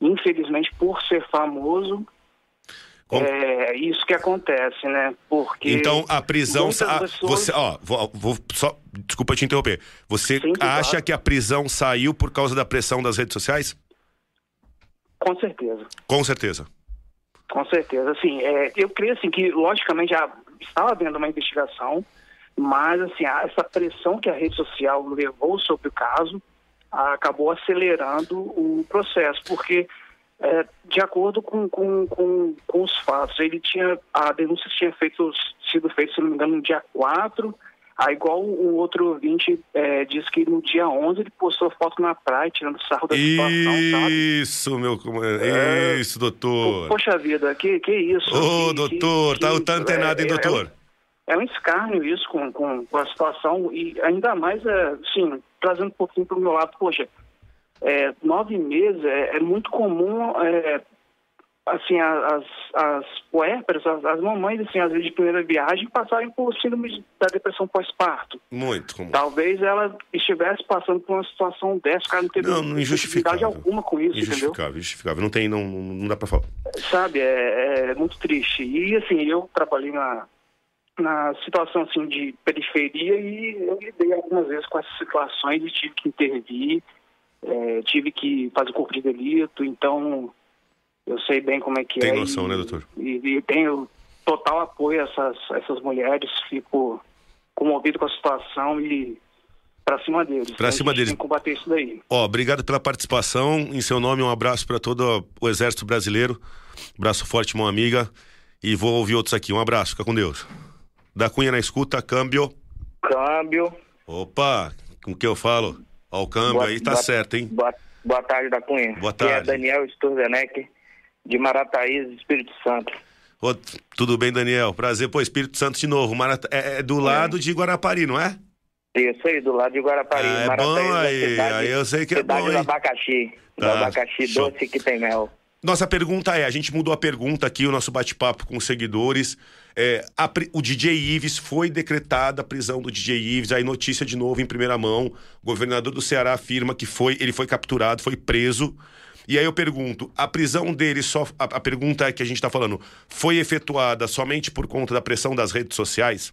Infelizmente, por ser famoso, é isso que acontece, né? Porque Então a prisão. sa- pessoas- Você, ó, vou, vou só. Desculpa te interromper. Você Sim, acha claro. que a prisão saiu por causa da pressão das redes sociais? Com certeza. Com certeza. Com certeza, assim, é, eu creio assim que logicamente já estava havendo uma investigação, mas assim essa pressão que a rede social levou sobre o caso acabou acelerando o processo, porque é, de acordo com, com, com, com os fatos, ele tinha a denúncia tinha feito, sido feita, se não me engano, no dia 4, Aí, igual o outro ouvinte é, disse que no dia 11 ele postou foto na praia, tirando sarro da situação, sabe? Isso, meu. É... Isso, doutor. Poxa vida, que, que isso? Ô, que, doutor, que- tá, que- tá antenado, hein, é- é- doutor? É um escárnio isso com, com, com a situação e ainda mais, é, assim, trazendo um pouquinho para o meu lado, poxa, é, nove meses é, é muito comum é, assim, as, as puérperas, as, as mamães, assim, às vezes de primeira viagem, passarem por síndrome da depressão pós-parto. Muito comum. Talvez ela estivesse passando por uma situação dessa, cara não teve Não, não injustificável alguma com isso, entendeu? Injustificável, injustificável. Não tem, não, não dá pra falar. Sabe, é, é muito triste. E, assim, eu trabalhei na, na situação, assim, de periferia e eu lidei algumas vezes com essas situações e tive que intervir, é, tive que fazer corpo de delito, então eu sei bem como é que Tem é. noção, e, né, doutor? E, e tenho total apoio a essas, a essas mulheres, fico comovido com a situação e pra cima deles. Pra A cima deles. Tem que combater isso daí. Ó, obrigado pela participação. Em seu nome, um abraço para todo o Exército Brasileiro. Abraço forte, mão amiga. E vou ouvir outros aqui. Um abraço, fica com Deus. Da Cunha na escuta, câmbio. Câmbio. Opa, com o que eu falo? Ó, o câmbio Boa- aí tá boa- certo, hein? Boa, boa tarde, da Cunha. Boa Aqui é tarde. Daniel Sturzenec, de Marataízes, Espírito Santo. Ô, tudo bem, Daniel? Prazer. Pô, Espírito Santo de novo. Marata... É, é do lado de Guarapari, não é? Isso aí, do lado de Guarapari. Ah, é Marataízes bom é aí. cidade- Aí eu sei que é bom, do abacaxi. Do Tá, abacaxi show. doce que tem mel. Nossa pergunta é: a gente mudou a pergunta aqui, o nosso bate-papo com os seguidores. É, a o DJ Ives foi decretada a prisão do DJ Ives. Aí, notícia de novo em primeira mão: o governador do Ceará afirma que foi, ele foi capturado, foi preso. E aí eu pergunto: a prisão dele só. A, a pergunta é que a gente está falando: foi efetuada somente por conta da pressão das redes sociais?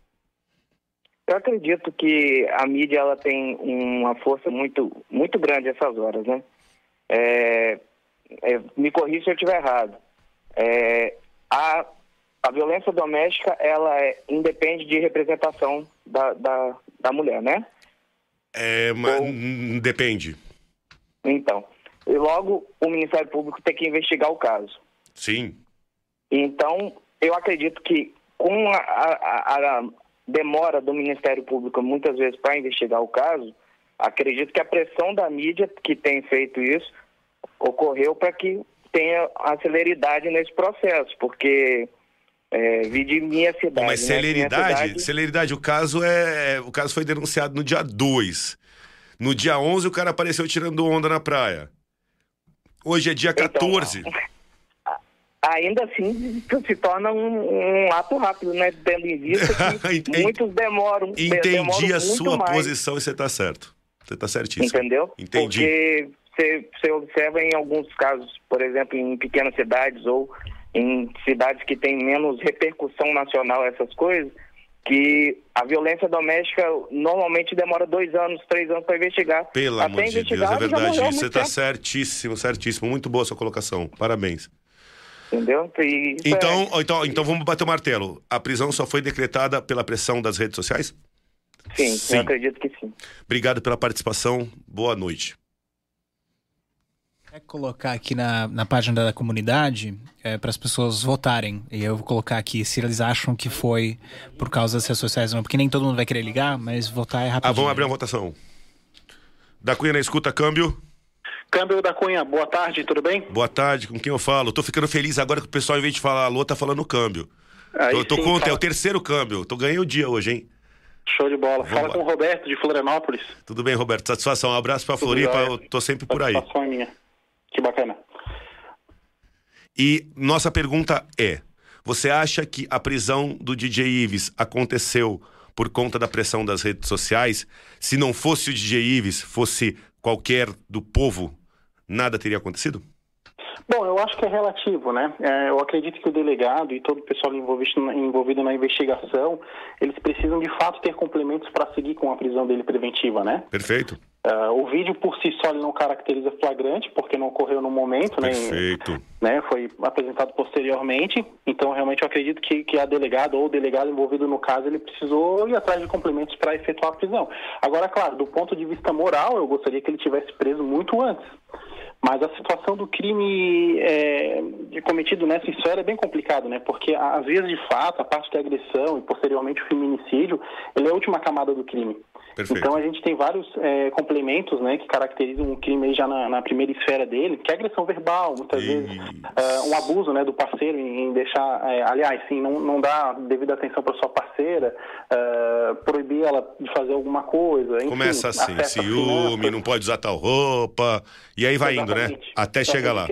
Eu acredito que a mídia ela tem uma força muito, muito grande essas horas, né? É, é, me corrija se eu estiver errado. É, a, a violência doméstica ela é, independe de representação da, da, da mulher, né? É, mas hum, depende. Então, e logo o Ministério Público tem que investigar o caso. Sim. Então, eu acredito que com a, a- a demora do Ministério Público muitas vezes para investigar o caso, acredito que a pressão da mídia que tem feito isso ocorreu para que tenha a celeridade nesse processo, porque é, vi de minha cidade. Mas né? Celeridade, cidade- celeridade, o caso é, o caso foi denunciado no dia 2. No dia 11 o cara apareceu tirando onda na praia. Hoje é dia Então, 14. Ainda assim, se torna um, um ato rápido, né? Tendo em vista que muitos demoram. de- Entendi demoram a sua mais. posição e você tá certo. Você tá certíssimo. Entendeu? Entendi. Porque você observa em alguns casos, por exemplo, em pequenas cidades ou em cidades que têm menos repercussão nacional, essas coisas, que a violência doméstica normalmente demora dois anos, três anos para investigar. Pelo Até amor de Deus, é verdade. Você tá tempo, certíssimo, certíssimo. Muito boa a sua colocação. Parabéns. Entendeu? Isso Então, é- então, então vamos bater o martelo. A prisão só foi decretada pela pressão das redes sociais? sim, sim. eu acredito que sim. Obrigado pela participação. Boa noite. É colocar aqui na, na página da comunidade para as pessoas votarem. E eu vou colocar aqui se eles acham que foi por causa das redes sociais ou não. Porque nem todo mundo vai querer ligar, mas votar é Ah, rapidinho. vamos abrir uma votação. Da Cunha na escuta, câmbio. Câmbio da Cunha, boa tarde, tudo bem? Boa tarde, com quem eu falo? Tô ficando feliz agora que o pessoal, em vez de falar alô, tá falando câmbio. Aí tô tô sim, contra, é fala- o terceiro câmbio. Tô ganhei o dia hoje, hein? Show de bola. Fala Vamos com o Roberto de Florianópolis. Tudo bem, Roberto? Satisfação. Um abraço pra Tudo Floripa, eu tô sempre por aí. Satisfação é minha. Que bacana. E nossa pergunta é: você acha que a prisão do DJ Ives aconteceu por conta da pressão das redes sociais? Se não fosse o DJ Ives, fosse qualquer do povo, nada teria acontecido? Bom, eu acho que é relativo, né? É, eu acredito que o delegado e todo o pessoal envolvido na, envolvido na investigação, eles precisam de fato ter complementos para seguir com a prisão dele preventiva, né? Perfeito. Ah, o vídeo por si só não caracteriza flagrante, porque não ocorreu no momento, né? Perfeito. né, foi apresentado posteriormente. Então, realmente, eu acredito que, que a delegada ou o delegado envolvido no caso, ele precisou ir atrás de complementos para efetuar a prisão. Agora, claro, do ponto de vista moral, eu gostaria que ele tivesse preso muito antes. Mas a situação do crime é, cometido nessa esfera é bem complicado, né? Porque, às vezes, de fato, a parte da agressão e, posteriormente, o feminicídio, ele é a última camada do crime. Perfeito. Então a gente tem vários é, complementos né, que caracterizam um crime aí já na, na primeira esfera dele, que é agressão verbal, muitas vezes é, um abuso né, do parceiro em, deixar, é, aliás, sim, não, não dar devida atenção para sua parceira, é, proibir ela de fazer alguma coisa. Enfim, Começa assim, ciúme, não pode usar tal roupa, e aí vai indo, né? Exatamente. Até Então, chegar lá.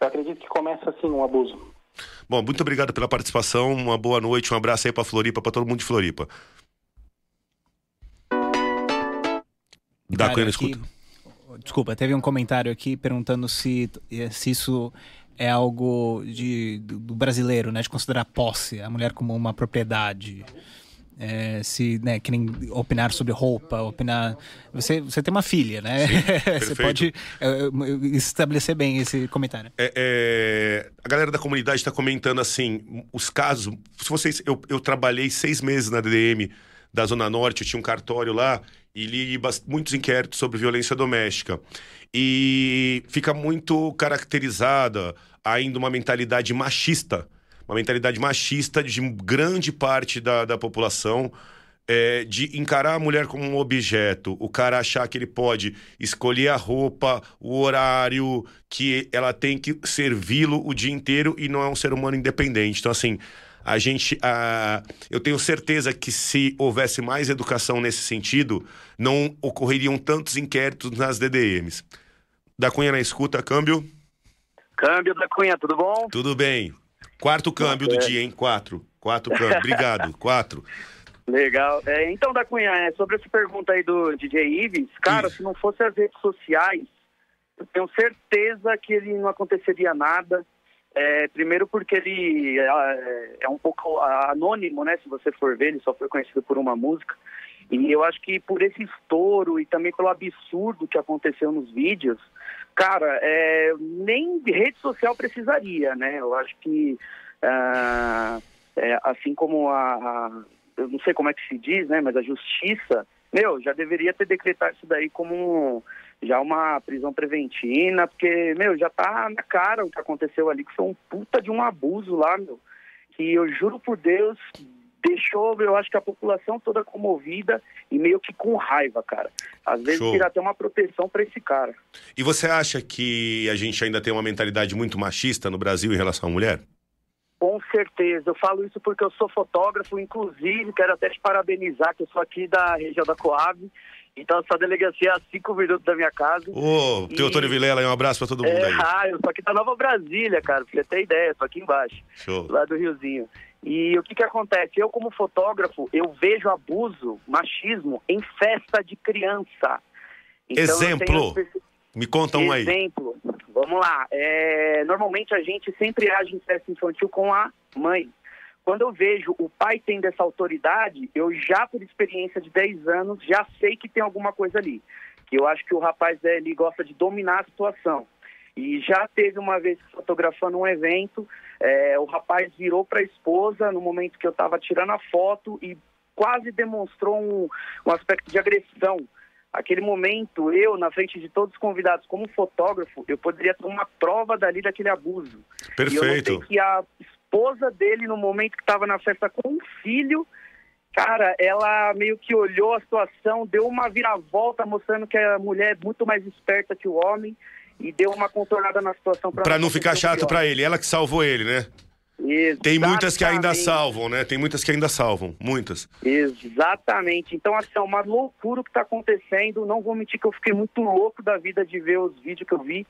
eu acredito que começa assim um abuso. Bom, muito obrigado pela participação, uma boa noite, um abraço aí pra Floripa, pra todo mundo de Floripa. Da Cunha na aqui- escuta. Desculpa, teve um comentário aqui perguntando se, se isso é algo de, do, do brasileiro, né? De considerar posse, a mulher como uma propriedade. É, se, né, que nem opinar sobre roupa, opinar. Você, você tem uma filha, né? você perfeito. pode é, é, estabelecer bem esse comentário. É, é, a galera da comunidade está comentando assim, os casos. Se vocês, eu, eu trabalhei seis meses na DDM da Zona Norte, eu tinha um cartório lá e li muitos inquéritos sobre violência doméstica. E fica muito caracterizada ainda uma mentalidade machista, uma mentalidade machista de grande parte da, da população. É, de encarar a mulher como um objeto, o cara achar que ele pode escolher a roupa, o horário, que ela tem que servi-lo o dia inteiro e não é um ser humano independente. Então, assim, a gente. ah, eu tenho certeza que se houvesse mais educação nesse sentido, não ocorreriam tantos inquéritos nas DDMs. Da Cunha na escuta, câmbio? Câmbio da Cunha, tudo bom? Tudo bem. Quarto câmbio do dia, hein? Quatro. Quatro câmbio. Obrigado. Quatro. Legal. É, então, da Cunha, é, sobre essa pergunta aí do DJ Ives, cara, se não fosse as redes sociais, eu tenho certeza que ele não aconteceria nada. É, primeiro porque ele é, é um pouco anônimo, né? Se você for ver, ele só foi conhecido por uma música. E eu acho que por esse estouro e também pelo absurdo que aconteceu nos vídeos, cara, é, nem rede social precisaria, né? Eu acho que ah, é, assim como a, a- eu não sei como é que se diz, né? Mas a justiça, meu, já deveria ter decretado isso daí como já uma prisão preventiva, porque, meu, já tá na cara o que aconteceu ali, que foi um puta de um abuso lá, meu, que eu juro por Deus deixou, eu acho que a população toda comovida e meio que com raiva, cara. Às vezes Show. tira até uma proteção pra esse cara. E você acha que a gente ainda tem uma mentalidade muito machista no Brasil em relação à mulher? Com certeza, eu falo isso porque eu sou fotógrafo, inclusive quero até te parabenizar, que eu sou aqui da região da Coab, então essa delegacia é a cinco minutos da minha casa. Ô, Teotônio Vilela, aí, um abraço pra todo mundo É, aí. ah, eu sou aqui da Nova Brasília, cara, pra você ter ideia, tô aqui embaixo, Show. lá do Riozinho. E o que que acontece? Eu, como fotógrafo, eu vejo abuso, machismo em festa de criança. Então, eu tenho Exemplo. perce- Me conta um aí. Exemplo, vamos lá. É, normalmente a gente sempre age em festa infantil com a mãe. Quando eu vejo o pai tendo essa autoridade, eu já, por experiência de 10 anos, já sei que tem alguma coisa ali. Que eu acho que o rapaz é, ele gosta de dominar a situação. E já teve uma vez fotografando um evento, é, o rapaz virou para a esposa no momento que eu estava tirando a foto e quase demonstrou um, um aspecto de agressão. Aquele momento, eu, na frente de todos os convidados, como fotógrafo, eu poderia ter uma prova dali daquele abuso. E eu Perfeito. notei que a esposa dele, no momento que estava na festa com um filho, cara, ela meio que olhou a situação, deu uma viravolta, mostrando que a mulher é muito mais esperta que o homem e deu uma contornada na situação para Pra não ficar chato pra ele. Ela que salvou ele, né? Tem muitas que ainda Exatamente. salvam, né? Tem muitas que ainda salvam. Muitas. Exatamente. Então, assim, é uma loucura o que está acontecendo. Não vou mentir que eu fiquei muito louco da vida de ver os vídeos que eu vi.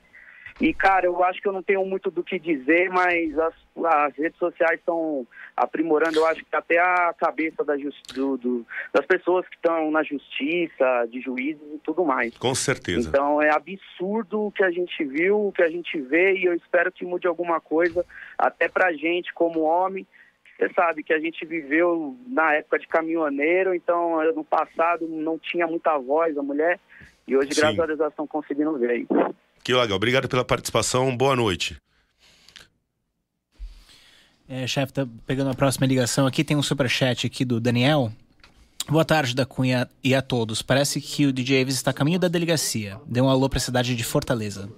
E, cara, eu acho que eu não tenho muito do que dizer, mas as, as redes sociais estão aprimorando, eu acho que até a cabeça da do- do- das pessoas que estão na justiça, de juízes e tudo mais. Com certeza. Então é absurdo o que a gente viu, o que a gente vê, e eu espero que mude alguma coisa, até pra gente como homem. Você sabe que a gente viveu na época de caminhoneiro, então no passado não tinha muita voz a mulher, e hoje, Sim. graças a Deus, elas estão conseguindo ver. Que legal. Obrigado pela participação. Boa noite. É, chefe, tá pegando a próxima ligação aqui. Tem um superchat aqui do Daniel. Boa tarde, da Cunha e a todos. Parece que o DJ Avis está a caminho da delegacia. Dê um alô para a cidade de Fortaleza.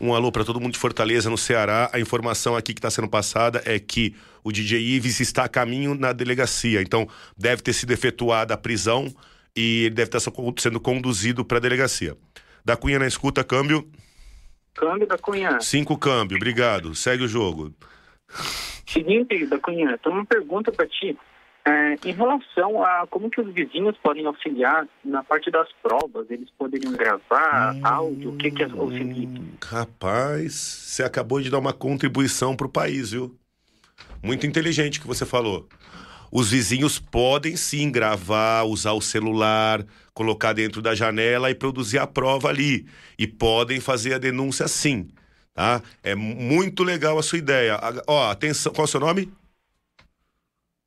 Um alô para todo mundo de Fortaleza, no Ceará. A informação aqui que está sendo passada é que o DJ Ives está a caminho na delegacia. Então, deve ter sido efetuada a prisão e ele deve estar sendo conduzido para a delegacia. Da Cunha na escuta, câmbio. Câmbio da Cunha. Cinco câmbio, obrigado. Segue o jogo. Seguinte, da Cunha, tem uma pergunta pra ti. É, em relação a como que os vizinhos podem auxiliar na parte das provas, eles poderiam gravar áudio, o que que é o seguinte? Rapaz, você acabou de dar uma contribuição pro país, viu? Muito inteligente que você falou. Os vizinhos podem sim gravar, usar o celular, colocar dentro da janela e produzir a prova ali. E podem fazer a denúncia sim, tá? É muito legal a sua ideia. A- Ó, atenção, qual é o seu nome?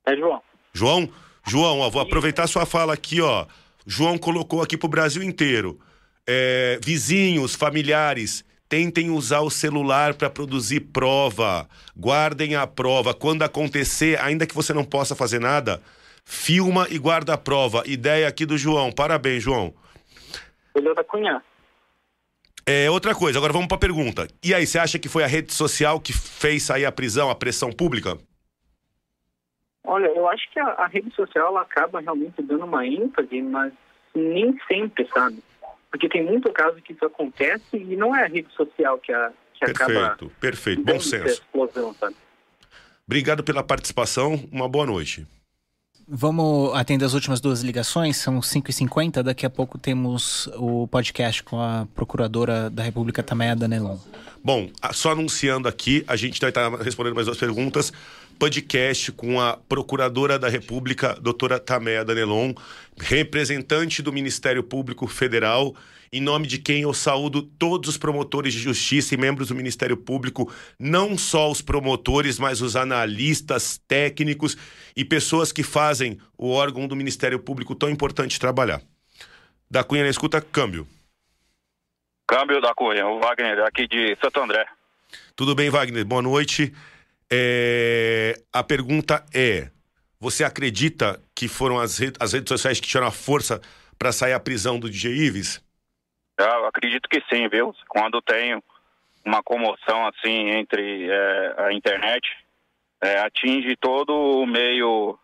É, João. João? João, ó, vou aproveitar sua fala aqui, ó. João colocou aqui pro Brasil inteiro. É, vizinhos, familiares, tentem usar o celular para produzir prova. Guardem a prova. Quando acontecer, ainda que você não possa fazer nada, filma e guarda a prova. Ideia aqui do João. Parabéns, João. Beleza da Cunha. É, outra coisa, agora vamos pra pergunta. E aí, você acha que foi a rede social que fez sair a prisão, a pressão pública? Olha, eu acho que a, a rede social ela acaba realmente dando uma ênfase, mas nem sempre, sabe? Porque tem muito caso que isso acontece e não é a rede social que, a, que acaba Perfeito, perfeito. Bom senso. explosão, sabe? Obrigado pela participação. Uma boa noite. Vamos atender as últimas duas ligações, são 5h50. Daqui a pouco temos o podcast com a procuradora da República Tameia Danelon. Bom, a- só anunciando aqui, a gente vai estar respondendo mais duas perguntas. Podcast com a Procuradora da República, doutora Taméa Danelon, representante do Ministério Público Federal, em nome de quem eu saúdo todos os promotores de justiça e membros do Ministério Público, não só os promotores, mas os analistas, técnicos e pessoas que fazem o órgão do Ministério Público tão importante trabalhar. Da Cunha na escuta, câmbio. Câmbio da Cunha, o Wagner aqui de Santo André. Tudo bem, Wagner? Boa noite. É, A pergunta é: você acredita que foram as, re- as redes sociais que tiveram a força para sair a prisão do DJ Ives? Eu acredito que sim, viu? Quando tem uma comoção assim entre é, a internet, é, atinge todo o meio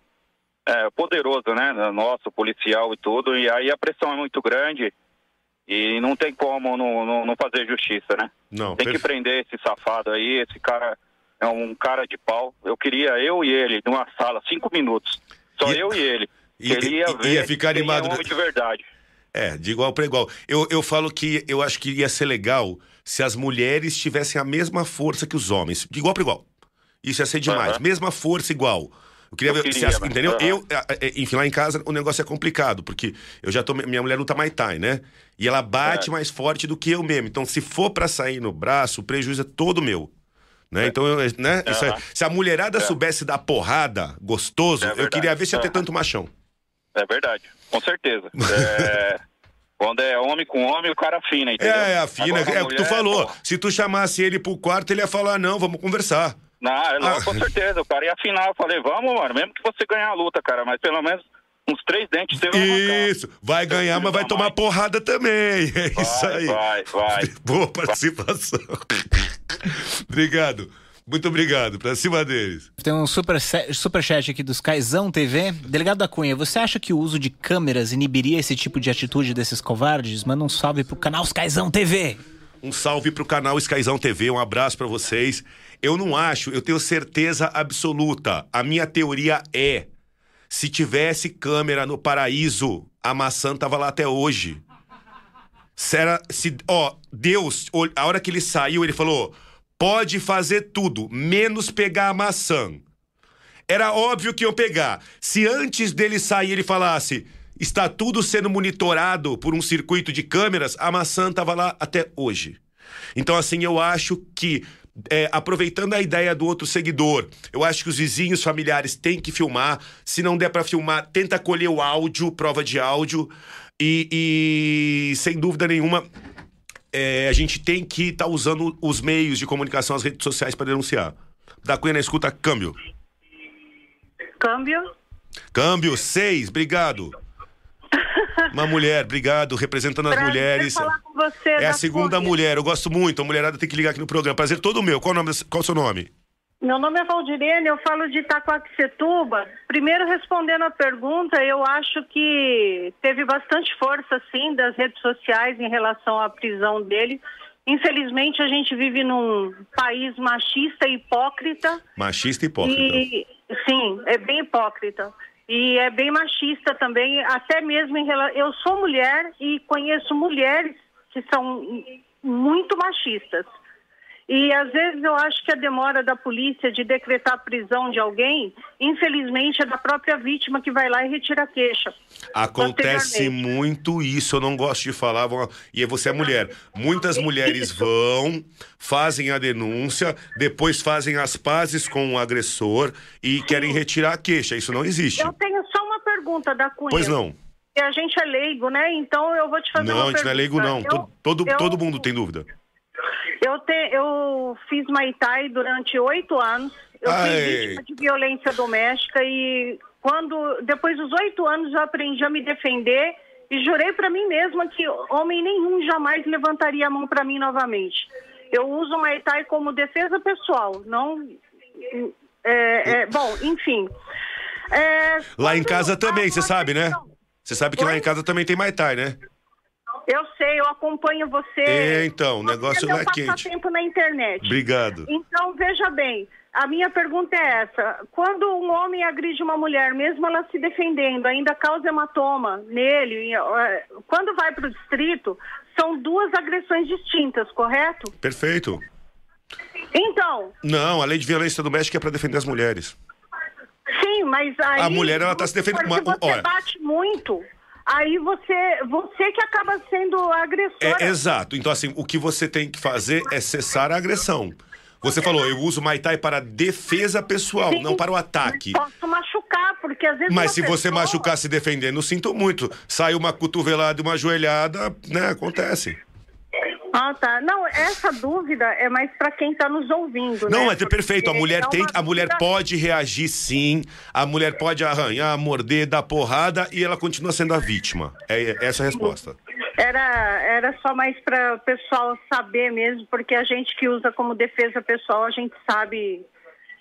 é, poderoso, né? Nosso, policial e tudo, e aí a pressão é muito grande e não tem como não, não, não fazer justiça, né? Não, Tem que perfe- prender esse safado aí, esse cara é um cara de pau. Eu queria eu e ele numa sala, cinco minutos. Só eu e ele. e- ele ia e- ver ia ficar quem animado, é né? homem de verdade. É, de igual para igual. Eu, eu falo que eu acho que ia ser legal se as mulheres tivessem a mesma força que os homens, de igual para igual. Isso ia ser demais. Aham. Mesma força igual. Eu queria Eu queria, as- entendeu? aham. Eu, é, é, enfim, lá em casa o negócio é complicado, porque eu já tô, minha mulher luta Muay Thai, né? E ela bate É. mais forte do que eu mesmo. Então, se for pra sair no braço, o prejuízo é todo meu. Né? Então, eu, né? Isso é- se a mulherada É. soubesse dar porrada, gostoso, eu verdade. queria ver se ia ter Aham. tanto machão. É verdade, com certeza. É, quando é homem com homem, o cara afina, entendeu? É, afina, Agora, é o que tu falou. pô, Se tu chamasse ele pro quarto, ele ia falar: não, vamos conversar. Não, é Ah. com certeza. O cara ia afinar. Eu falei, vamos, mano, mesmo que você ganhar a luta, cara, mas pelo menos uns três dentes você vai arrancar. Isso, vai ganhar, mas vai tomar porrada também. É isso aí. Vai, vai. Boa participação. obrigado. Muito obrigado. Pra cima deles. Tem um super, super chat aqui dos Caizão TV. Delegado da Cunha, você acha que o uso de câmeras inibiria esse tipo de atitude desses covardes? Manda um salve pro canal Caizão TV. Um salve pro canal Skyzão TV, um abraço pra vocês. Eu não acho, eu tenho certeza absoluta. A minha teoria é: se tivesse câmera no paraíso, a maçã tava lá até hoje. Será, se, ó, Deus, a hora que ele saiu, ele falou: pode fazer tudo, menos pegar a maçã. Era óbvio que iam pegar. Se antes dele sair ele falasse: está tudo sendo monitorado por um circuito de câmeras, a maçã estava lá até hoje. Então, assim, eu acho que. É, aproveitando a ideia do outro seguidor, eu acho que os vizinhos familiares têm que filmar. Se não der pra filmar, tenta colher o áudio, prova de áudio. E, e, sem dúvida nenhuma, é, a gente tem que estar usando os meios de comunicação, as redes sociais para denunciar. Da Cunha na escuta, câmbio. Câmbio. Câmbio 6, obrigado. Uma mulher, obrigado, representando as Prazer mulheres. falar com você, É a da segunda mulher, eu gosto muito. A mulherada tem que ligar aqui no programa. Prazer todo meu. Qual o, nome, qual o seu nome? Meu nome é Valdirene, eu falo de Itacoaxetuba. Primeiro, respondendo a pergunta, eu acho que teve bastante força, sim, das redes sociais em relação à prisão dele. Infelizmente, a gente vive num país machista e hipócrita. Machista e hipócrita. E, sim, é bem hipócrita. E é bem machista também, até mesmo em relação. Eu sou mulher e conheço mulheres que são muito machistas. E às vezes eu acho que a demora da polícia de decretar a prisão de alguém, infelizmente, é da própria vítima que vai lá e retira a queixa. Acontece muito isso, eu não gosto de falar. E você é mulher. Muitas mulheres vão, fazem a denúncia, depois fazem as pazes com o agressor e querem retirar a queixa. Isso não existe. Eu tenho só uma pergunta da Cunha. Pois não. A gente é leigo, né? Então eu vou te fazer Não, uma a gente não é leigo, pergunta. não. Eu- Todo, todo, eu- todo mundo tem dúvida. Eu, te, eu fiz Muay Thai durante oito anos. Eu fui Ai. vítima de violência doméstica e quando depois dos oito anos eu aprendi a me defender e jurei para mim mesma que homem nenhum jamais levantaria a mão para mim novamente. Eu uso o Thai como defesa pessoal, não é, é, bom, enfim. É, Lá em casa também, você sabe, né? Você sabe que lá em casa também tem Mai Tai, né? Eu sei, eu acompanho você. É, então, o negócio é meu é quente. passatempo na internet. Obrigado. Então, veja bem, a minha pergunta é essa. Quando um homem agride uma mulher, mesmo ela se defendendo, ainda causa hematoma nele, quando vai para o distrito, são duas agressões distintas, correto? Perfeito. Então, Não, a lei de violência doméstica é pra defender as mulheres. sim, mas aí... A mulher, ela tá se defendendo- Se você olha- bate muito, aí você, você que acaba sendo a agressora. É, exato. Então, assim, o que você tem que fazer é cessar a agressão. Você falou, eu uso Mai Tai para defesa pessoal, Sim. não para o ataque. Posso machucar, porque às vezes Mas se você pessoa- machucar se defendendo, sinto muito. Sai uma cotovelada e uma joelhada, né? Acontece. Ah, tá. Não, essa dúvida é mais para quem está nos ouvindo, Não, né? é perfeito. A mulher é tem, a mulher pode reagir sim. A mulher pode arranhar, morder, dar porrada e ela continua sendo a vítima. É essa a resposta. Era, era só mais para o pessoal saber mesmo, porque a gente que usa como defesa pessoal, a gente sabe,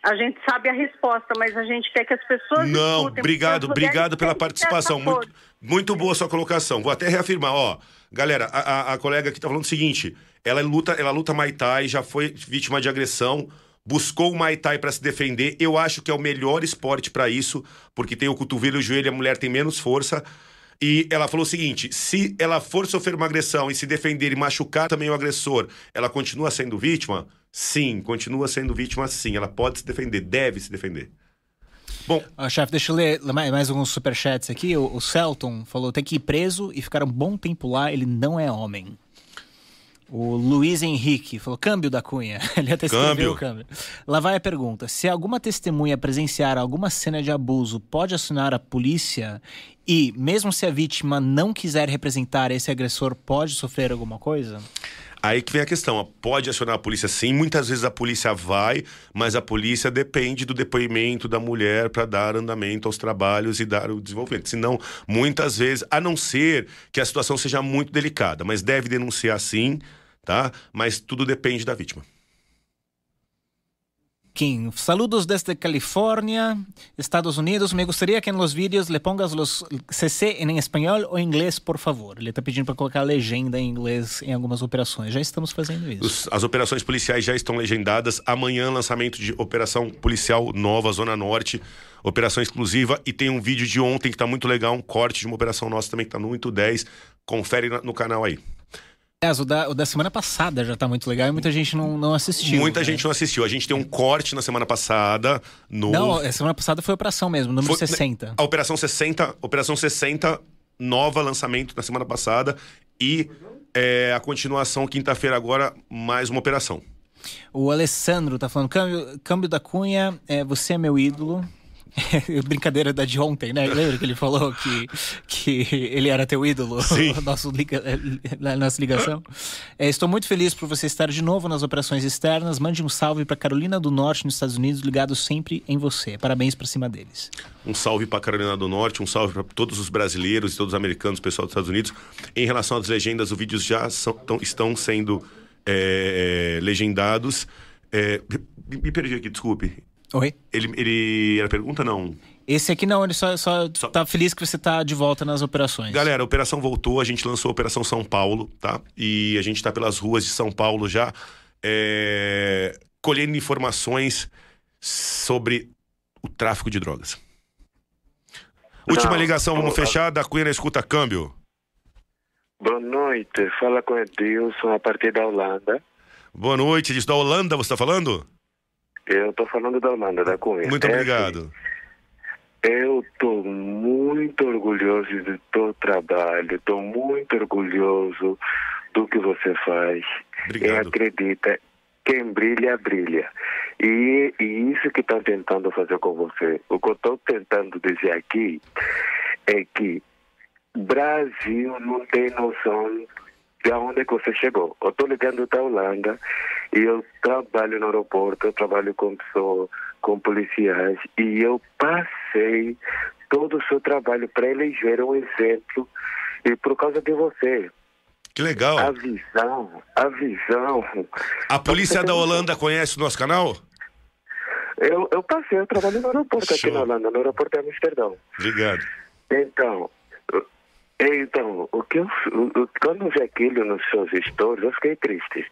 a gente sabe a resposta, mas a gente quer que as pessoas Não, escutem, obrigado, obrigado pela participação. Muito, muito boa sua colocação. Vou até reafirmar, ó. Galera, a, a- colega aqui tá falando o seguinte: ela luta, ela luta Muay Thai, já foi vítima de agressão, buscou o Muay Thai pra se defender. Eu acho que é o melhor esporte pra isso, porque tem o cotovelo e o joelho, a mulher tem menos força. E ela falou o seguinte: se ela for sofrer uma agressão e se defender e machucar também o agressor, ela continua sendo vítima? Sim, continua sendo vítima sim. Ela pode se defender, deve se defender. Bom, Ó, chefe, deixa eu ler mais alguns superchats aqui. O, o Celton falou: tem que ir preso e ficar um bom tempo lá, ele não é homem. O Luiz Henrique falou: câmbio da cunha. Ele até escreveu Câmbio. o câmbio. Lá vai a pergunta: se alguma testemunha presenciar alguma cena de abuso, pode acionar a polícia? E, mesmo se a vítima não quiser representar esse agressor, pode sofrer alguma coisa? Aí que vem a questão, pode acionar a polícia sim, muitas vezes a polícia vai, mas a polícia depende do depoimento da mulher para dar andamento aos trabalhos e dar o desenvolvimento. Senão, muitas vezes, a não ser que a situação seja muito delicada, mas deve denunciar sim, tá? Mas tudo depende da vítima. Kim, saludos desde California, Estados Unidos. Me gustaría que en los vídeos le pongas los CC em espanhol ou inglês, por favor. Ele está pedindo para colocar legenda em inglês em algumas operações. Já estamos fazendo isso. Os- as operações policiais já estão legendadas. Amanhã, lançamento de operação policial nova, Zona Norte. Operação exclusiva. E tem um vídeo de ontem que tá muito legal, um corte de uma operação nossa também que tá no 810. Confere no canal aí. Aliás, o da, o da semana passada já está muito legal e muita gente não, não assistiu. Muita né? gente não assistiu. A gente tem um corte na semana passada no. Não, a semana passada foi operação mesmo, número Foi- 60. A Operação 60, Operação 60, nova lançamento na semana passada. E é, a continuação, quinta-feira, agora, mais uma operação. O Alessandro tá falando, câmbio, câmbio da Cunha, é, você é meu ídolo. Brincadeira da de ontem, né? Lembra que ele falou que, que ele era teu ídolo? Sim. Nosso liga, na nossa ligação. É, estou muito feliz por você estar de novo nas operações externas. Mande um salve para Carolina do Norte, nos Estados Unidos, ligado sempre em você. Parabéns para cima deles. Um salve para Carolina do Norte, um salve para todos os brasileiros e todos os americanos, pessoal dos Estados Unidos. Em relação às legendas, os vídeos já são, tão- estão sendo é, legendados. É, me, me perdi aqui, desculpe. Oi? Ele, ele era pergunta? Não. Esse aqui não, ele só, só, tá feliz que você tá de volta nas operações. Galera, a operação voltou, a gente lançou a Operação São Paulo, tá? E a gente tá pelas ruas de São Paulo já, é, colhendo informações sobre o tráfico de drogas. Última Não, ligação, vamos fechar. Da Cunha na escuta câmbio. Boa noite, fala com Edilson a partir da Holanda. Boa noite, diz da Holanda, você está falando? Eu tô falando da Holanda, da Cunha. Muito É obrigado. assim, eu tô muito orgulhoso do teu trabalho, tô muito orgulhoso do que você faz. E acredita, quem brilha, brilha. E, e isso que estão tentando fazer com você. O que eu estou tentando dizer aqui é que Brasil não tem noção de onde você chegou. Eu estou ligando da Holanda e eu trabalho no aeroporto, eu trabalho com pessoas, com policiais e eu passei todo o seu trabalho para eles verem um exemplo e por causa de você. Que legal. A visão, a visão. A polícia da Holanda conhece o nosso canal? Eu, eu passei, eu trabalho no aeroporto aqui na Holanda, no aeroporto de Amsterdão. Obrigado. Então, então, o que eu, o- quando eu vi aquilo nos seus stories, eu fiquei triste.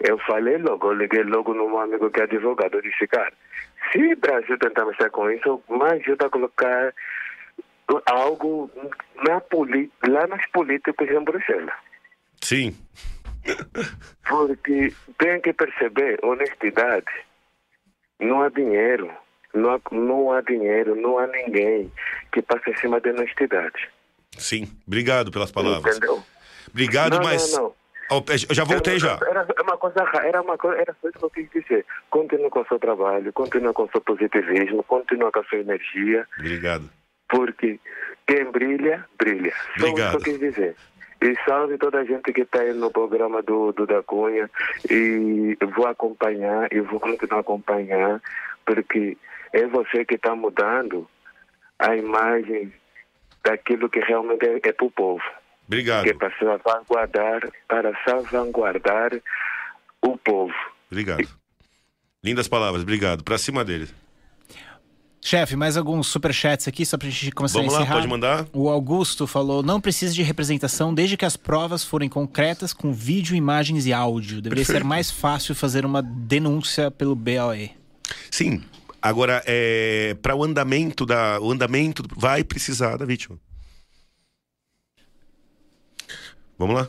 Eu falei logo, eu liguei logo no meu amigo que é advogado, eu disse, cara, se o Brasil tentar mexer com isso, me ajuda a colocar algo na lá nos políticos em Bruxelas. Sim. Porque tem que perceber, honestidade, não há dinheiro, não há, não há dinheiro, não há ninguém que passe em cima da honestidade. Sim. Obrigado pelas palavras. Entendeu? Obrigado, Não, mas. não, não. Ó, Eu já voltei já. Era, uma coisa, ra- era uma coisa, era só isso que eu quis dizer. Continua com o seu trabalho, continua com o seu positivismo, continua com a sua energia, Obrigado. porque quem brilha, brilha. Só Obrigado. isso que eu quis dizer. E salve toda a gente que está aí no programa do, do Da Cunha. E vou acompanhar e vou continuar a acompanhar, porque é você que está mudando a imagem daquilo que realmente é, é para o povo. Obrigado. Que é para salvaguardar, para salvaguardar o povo. Obrigado. Lindas palavras, obrigado. Pra cima dele. Chefe, mais alguns superchats aqui, só pra gente começar Vamos a lá, encerrar. pode mandar. O Augusto falou, não precisa de representação desde que as provas forem concretas com vídeo, imagens e áudio. Deveria ser Perfeito. mais fácil fazer uma denúncia pelo BOE. Sim. Agora, é, para o andamento da. O andamento vai precisar da vítima. Vamos lá?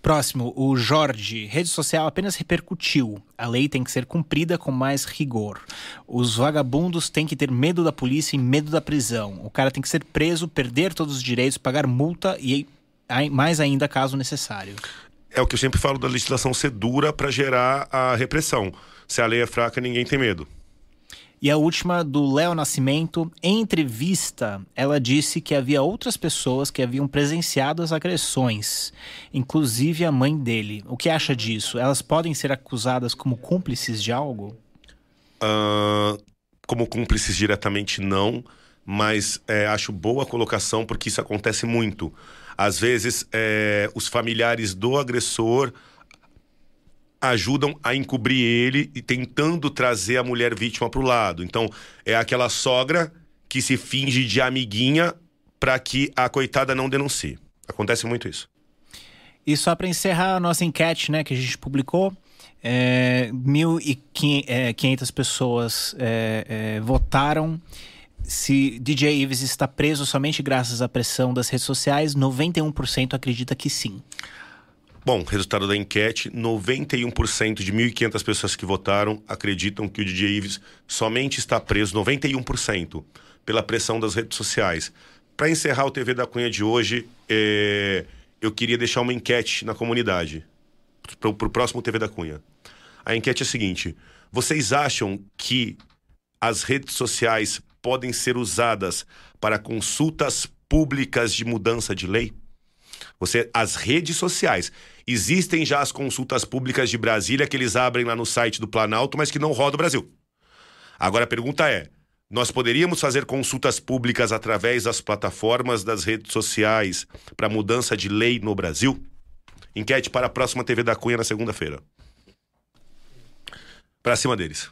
Próximo, o Jorge. Rede social apenas repercutiu. A lei tem que ser cumprida com mais rigor. Os vagabundos têm que ter medo da polícia e medo da prisão. O cara tem que ser preso, perder todos os direitos, pagar multa e ai- mais ainda caso necessário. É o que eu sempre falo da legislação ser dura para gerar a repressão. Se a lei é fraca, ninguém tem medo. E a última do Léo Nascimento. Em entrevista, ela disse que havia outras pessoas que haviam presenciado as agressões, inclusive a mãe dele. O que acha disso? Elas podem ser acusadas como cúmplices de algo? Ah, como cúmplices diretamente, não. Mas é, acho boa a colocação porque isso acontece muito. Às vezes, é, os familiares do agressor ajudam a encobrir ele e tentando trazer a mulher vítima para o lado. Então, é aquela sogra que se finge de amiguinha para que a coitada não denuncie. Acontece muito isso. E só para encerrar a nossa enquete, né, que a gente publicou, é, 1.500 pessoas é, é, votaram se DJ Ives está preso somente graças à pressão das redes sociais. 91% acredita que sim. Bom, resultado da enquete: 91% de 1.500 pessoas que votaram acreditam que o DJ Ives somente está preso, 91%, pela pressão das redes sociais. Para encerrar o TV da Cunha de hoje, é, eu queria deixar uma enquete na comunidade, para o próximo TV da Cunha. A enquete é a seguinte: vocês acham que as redes sociais podem ser usadas para consultas públicas de mudança de lei? Você, as redes sociais. Existem já as consultas públicas de Brasília que eles abrem lá no site do Planalto, mas que não roda o Brasil. Agora a pergunta é: nós poderíamos fazer consultas públicas através das plataformas das redes sociais para mudança de lei no Brasil? Enquete para a próxima TV da Cunha na segunda-feira. Para cima deles.